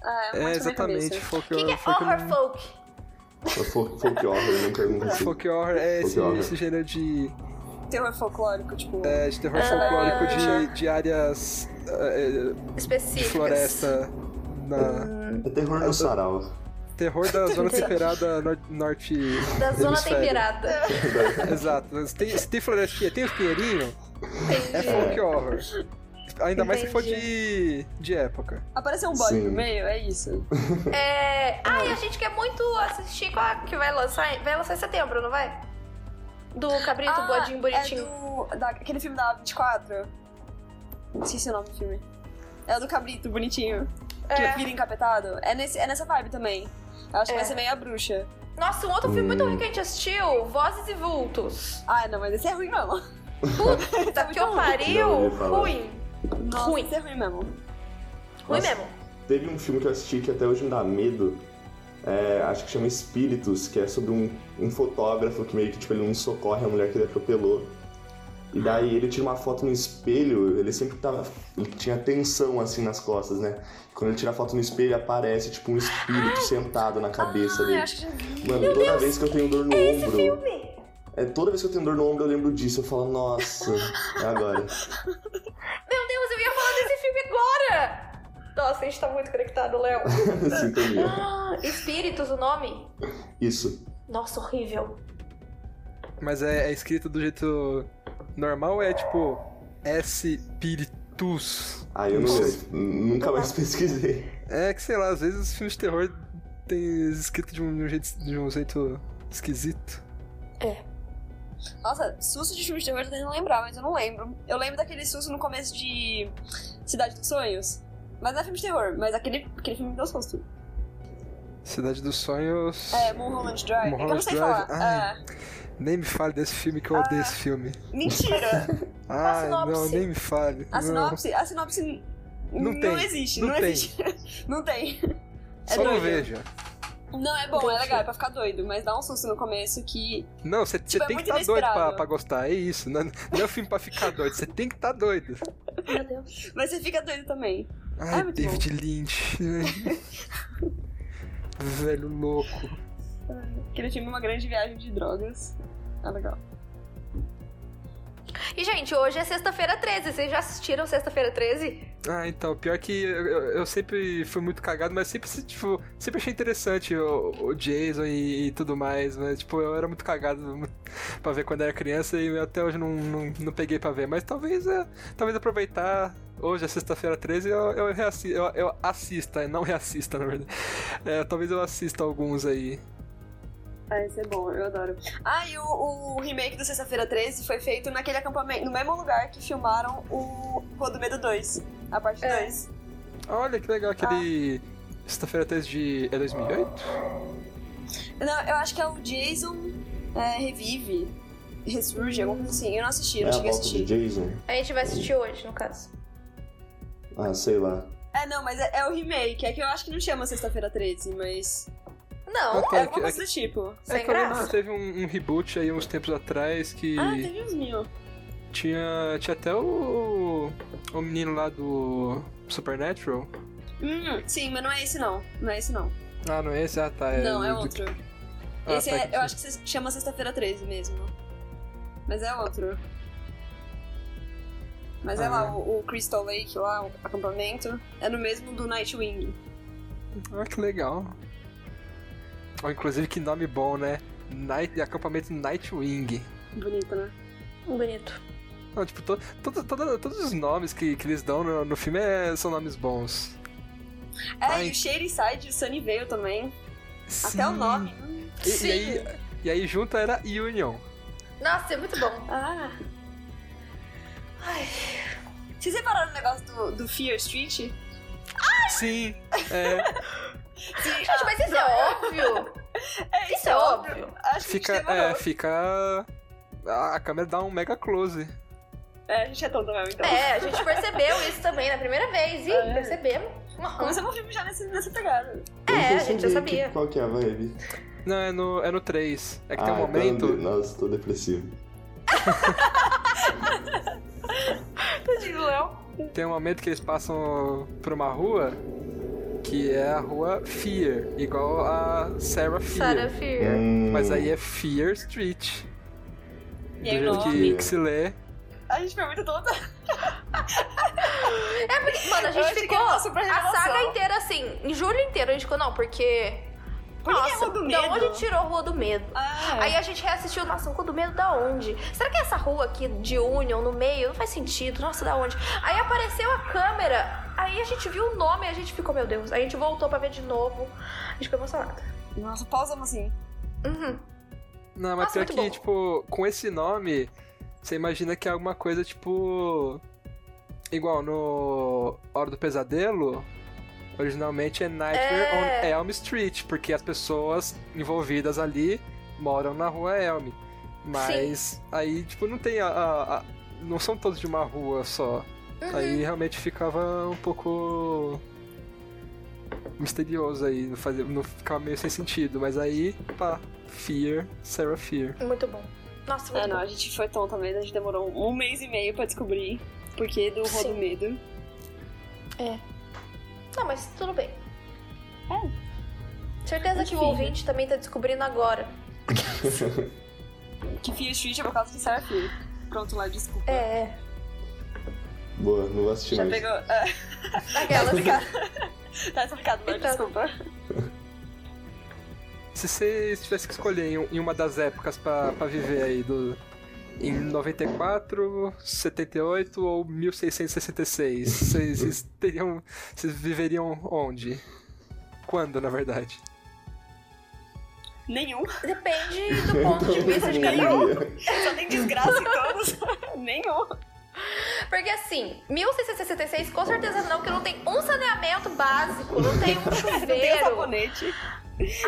Ah, é, É, exatamente. Folk, O que, que é folk, horror não- folk? É folk, folk horror, não pergunta assim. folk horror é Folk esse, horror. esse gênero de, Terror folclórico, tipo... é, de terror Ah, folclórico já. de, de áreas de Específicas. floresta. Na, É terror no sarau. terror da zona temperada nor- norte. Da zona temperada. Exato. Se tem, se tem florestinha, tem os pinheirinhos, é folk horror. Ainda mais se for de, de época. Apareceu um bode no meio, é isso. É. Ah, e a gente quer muito assistir qual é que vai lançar. Vai lançar em setembro, não vai? Do Cabrito, Ah, Bodinho Bonitinho. É do, da, aquele filme da 24. Esqueci o nome do filme. É o do Cabrito, bonitinho. Que É. vira encapetado. É, nesse, é nessa vibe também. Eu acho que É. vai ser meio a bruxa. Nossa, um outro filme muito Hum. ruim que a gente assistiu: Vozes e Vultos. Ah, não, mas esse é ruim mesmo. Puta que eu pariu. Ruim. Nossa, Ruim. esse é ruim mesmo. Ruim Nossa. mesmo. Teve um filme que eu assisti que até hoje me dá medo. é, acho que chama Espíritos, que é sobre um, um fotógrafo que meio que tipo, ele não socorre a mulher que ele atropelou. E daí ele tira uma foto no espelho, ele sempre tava. Ele tinha tensão assim nas costas, né? Quando ele tira a foto no espelho, aparece tipo um espírito sentado na cabeça Ah, eu dele. acho que. Mano, toda vez que eu tenho dor no Esse ombro. filme. É, toda vez que eu tenho dor no ombro, eu lembro disso. Eu falo, nossa, é agora. Meu Deus, eu ia falar desse filme agora! Nossa, a gente tá muito conectado, Léo. Sintonia. Ah, Espíritos, o nome? Isso. Nossa, horrível. Mas é, é escrito do jeito normal é tipo Espiritus? Ah, eu não sei. Nunca mais pesquisei. É que sei lá, às vezes os filmes de terror tem escrito de um, de um jeito, de um jeito esquisito. Nossa, susto de filme de terror eu tô tentando lembrar, mas eu não lembro. Eu lembro daquele susto no começo de Cidade dos Sonhos. Mas não é filme de terror, mas aquele, aquele filme me deu susto. Cidade dos Sonhos. É, Mulholland Drive. é que eu não Mulholland sei Drive? falar. É. Nem me fale desse filme que eu odeio esse filme. Mentira! Não, sinopse? nem me fale. A não. sinopse, a sinopse Não não, tem, existe, não não, tem. existe. não tem. É Só não doido. veja. Não, é bom, é legal, é pra ficar doido, mas dá um susto no começo que. Não, você Tipo, é tem que estar doido pra, pra gostar, é isso. Não, não é um filme pra ficar doido, você tem que estar doido. Meu Deus. Mas você fica doido também. Ai, muito David Lynch. Velho louco. Aquele filme é uma grande viagem de drogas. É legal. E, gente, hoje é sexta-feira 13. Vocês já assistiram sexta-feira 13? Ah, então, pior que eu, eu- eu sempre fui muito cagado, mas sempre, tipo, sempre achei interessante o, o Jason e, e tudo mais, mas, tipo, eu era muito cagado pra ver quando era criança e até hoje não, não, não peguei pra ver, mas talvez, é, talvez aproveitar, hoje é sexta-feira 13, eu, eu, reassi- eu, eu assista, não reassista, na verdade, É, talvez eu assista alguns aí. Ah, esse é bom, eu adoro. Ah, e o, o remake do Sexta-feira 13 foi feito naquele acampamento, no mesmo lugar que filmaram o Rua do Medo 2, a parte É. 2. Olha que legal, aquele sexta-feira 13 de... é 2008? Não, eu acho que é o Jason é, revive, ressurge, alguma coisa assim. Eu não assisti, eu É não a cheguei a volta de assistir. Jason? A gente vai assistir hoje, no caso. Ah, sei lá. É, não, mas é, é o remake, é que eu acho que não chama Sexta-feira 13, mas Não, Ah, tá, é é alguma que- coisa do tipo. É sem que graça. teve um, um reboot aí uns tempos atrás que... Ah, teve uns mil. Tinha, tinha até o, o menino lá do Supernatural. Hum, sim, mas não é esse não. Não é esse não. Ah, não é esse? Ah, tá. não, é do- outro. Ah, esse tá, é, eu acho que se chama Sexta-feira 13 mesmo. Mas é outro. Mas é Ah. lá, o, o Crystal Lake, lá, o acampamento, é no mesmo do Nightwing. Ah, que legal. Oh, inclusive, que nome bom, né? Night, acampamento Nightwing. Bonito, né? Bonito. Não, tipo, to, todo- todo- todos os nomes que, que eles dão no, no filme é- são nomes bons. É, Ai. e o Shady Side e o Sunnyvale também. Até o Sim. nome. E, e aí, e aí junto era Union. Nossa, é muito bom. Ah. Vocês repararam no negócio do, do Fear Street? Sim, é. Gente, mas isso é óbvio. É, Isso é óbvio. Acho que Fica, a gente demorou. é, fica. A a câmera dá um mega close. É, a gente é tonta mesmo, então. É, a gente percebeu isso também na primeira vez. Ih, É. percebemos. Começamos o filme já nesse, nessa pegada. Não É, a gente já sabia. que- qual que é a vibe? Não, é no, é no 3. É que tem um Ah, momento. então, Nossa, tô depressivo. Tadinho, Léo. Tem um momento que eles passam por uma rua que é a rua Fear, igual a Sarah Fear. Sarah Fear. Hum, Mas aí é Fear Street. E aí do o jeito que, que se lê. A gente foi muito tonta. É porque, mano, a gente ficou a saga inteira assim, em julho inteiro a gente ficou, não, porque. É Nossa, Rua do da onde tirou Rua do Medo? Ah, Aí a gente reassistiu, nossa, Rua do Medo da onde? Será que é essa rua aqui de Union, no meio? Não faz sentido, nossa, da onde? Aí apareceu a câmera, aí a gente viu o nome e a gente ficou, meu Deus. Aí a gente voltou pra ver de novo, a gente ficou emocionada. Nossa, pausamos assim. Uhum. Não, mas Nossa, pior que, bom. tipo, com esse nome, você imagina que é alguma coisa, tipo. Igual no Hora do Pesadelo, originalmente é Nightmare É. on Elm Street, porque as pessoas envolvidas ali moram na rua Elm. Mas aí, tipo, não tem a. a- a- não são todos de uma rua só. Uhum. Aí realmente ficava um pouco misterioso aí, não, fazia, não ficava meio sem sentido, mas aí, pá, Fear, Sarah Fear. Muito bom. Nossa, muito Ah, não, bom. a gente foi tonta mesmo. A gente demorou um mês e meio pra descobrir porquê do Sim. do Medo. Não, mas tudo bem. É. Certeza que o Enfim. ouvinte também tá descobrindo agora. Que Street é por causa de Sarah. Pronto, lá, desculpa. É, Boa, não vou assistir Já mais. pegou. É, aquela. tá explicado, Mar, Então. desculpa. Se você tivesse que escolher em, em uma das épocas pra, pra viver aí, do, em 94, 78 ou 1666, vocês, vocês teriam. Vocês viveriam onde? Quando, na verdade? Nenhum. Depende do ponto de vista de cada um. Só tem desgraça em todos. Nenhum. Porque assim, 1666 com certeza não, que não tem um saneamento básico, não tem um Não tem um chuveiro. sabonete.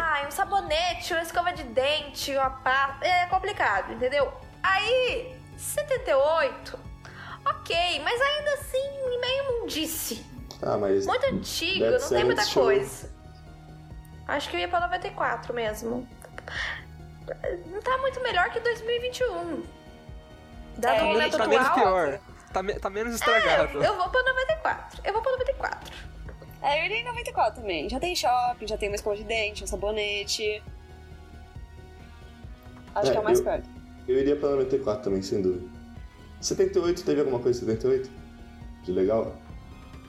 Ai, um sabonete, uma escova de dente, uma pasta. É complicado, entendeu? Aí, 78, ok, mas ainda assim, meio mundice. Ah, mas Muito antigo, não tem muita coisa. Acho que eu ia pra 94 mesmo. Não tá muito melhor que 2021. Dado É, tá atual. menos pior. Tá, me- tá menos estragado. É, eu vou pra 94. Eu vou pra 94. É, eu iria em 94 também. Já tem shopping, já tem uma escova de dente, um sabonete. Acho É, que é o mais eu- perto. Eu iria pra 94 também, sem dúvida. 78, teve alguma coisa em 78? De legal?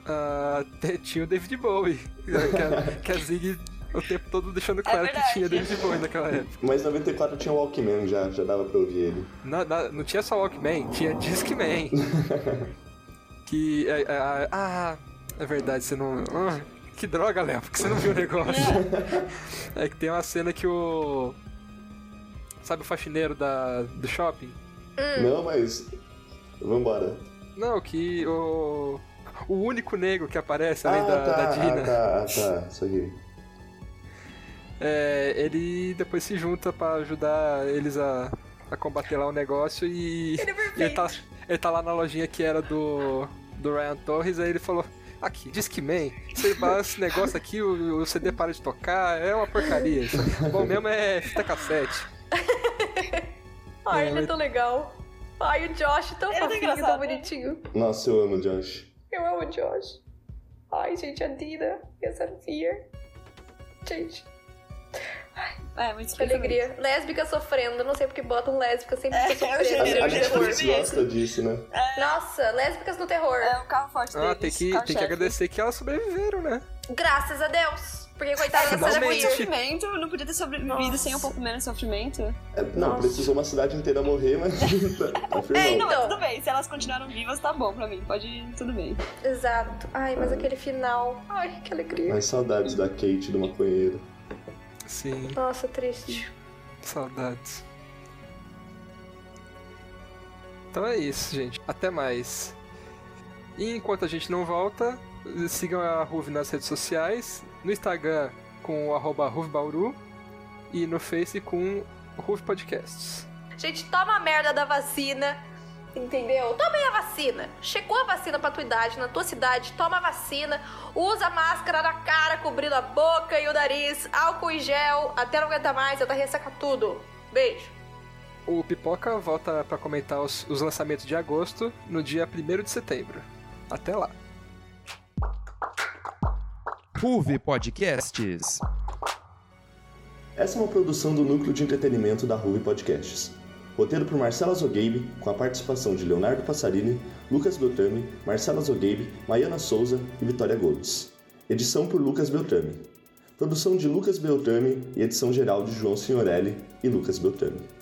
Ah, tinha o David Bowie. Que a, que a Zig o tempo todo deixando claro que verdade. tinha David Bowie naquela época. Mas 94 tinha o Walkman já, já dava pra ouvir ele. Não, não, não tinha só Walkman, tinha Discman. que. É, é, ah, é verdade, você não. ah, que droga, Léo, porque você não viu o negócio. é que tem uma cena que o. Sabe o faxineiro da, do shopping? Não, mas. Vambora. Não, que o. O único negro que aparece, além ah, da, tá, da Dina. ah, tá, ah, tá, isso aqui. É, ele depois se junta pra ajudar eles a, a combater lá o negócio e. Ele é ele, tá, ele tá lá na lojinha que era do, do Ryan Torres, aí ele falou. Aqui, Discman, você baixa esse negócio aqui, o, o CD para de tocar, é uma porcaria. Bom mesmo é fita cassete. Ai, É, ele é tão legal. Ai, o Josh tão Ele é tão fofinho, tão engraçado, né? bonitinho. Nossa, eu amo o Josh. Eu amo o Josh. Ai, gente, a Dina e a Sofia. Gente, É, muito que alegria. Lésbica sofrendo. Não sei porque botam lésbica sempre É, A, sofrendo. gênero, a gênero Netflix gosta disso, né? Nossa, lésbicas no terror. É o carro forte Ah, deles. tem que, tem que agradecer que elas sobreviveram, né? Graças a Deus. Porque coitada é Sarah muito sofrimento, não podia ter sobrevivido Nossa. sem um pouco menos sofrimento. É, não, Nossa. precisou uma cidade inteira morrer, mas tá, tá É, não, mas Então. tudo bem. Se elas continuaram vivas, tá bom pra mim. Pode, tudo bem. Exato. Ai, mas aquele final. Ai, que alegria. Mas saudades da Kate do maconheiro. Sim, Nossa, triste. saudades. Então é isso, gente. Até mais. E enquanto a gente não volta, sigam a Ruve nas redes sociais. No Instagram com o arroba e no Face com Ruve Podcasts. Gente, toma a merda da vacina. Entendeu? Toma a vacina. Chegou a vacina pra tua idade, na tua cidade, toma a vacina. Usa máscara na cara, cobrindo a boca e o nariz. Álcool em gel. Até não aguentar mais, até ressaca tudo. Beijo. O Pipoca volta pra comentar os, os lançamentos de agosto no dia 1 de setembro. Até lá. Ruve Podcasts. Essa é uma produção do Núcleo de Entretenimento da Ruve Podcasts. Roteiro por Marcela Zogabe, com a participação de Leonardo Passarini, Lucas Beltrame, Marcela Zogabe, Maiana Souza e Vitória Golds. Edição por Lucas Beltrame. Produção de Lucas Beltrame e edição geral de João Signorelli e Lucas Beltrame.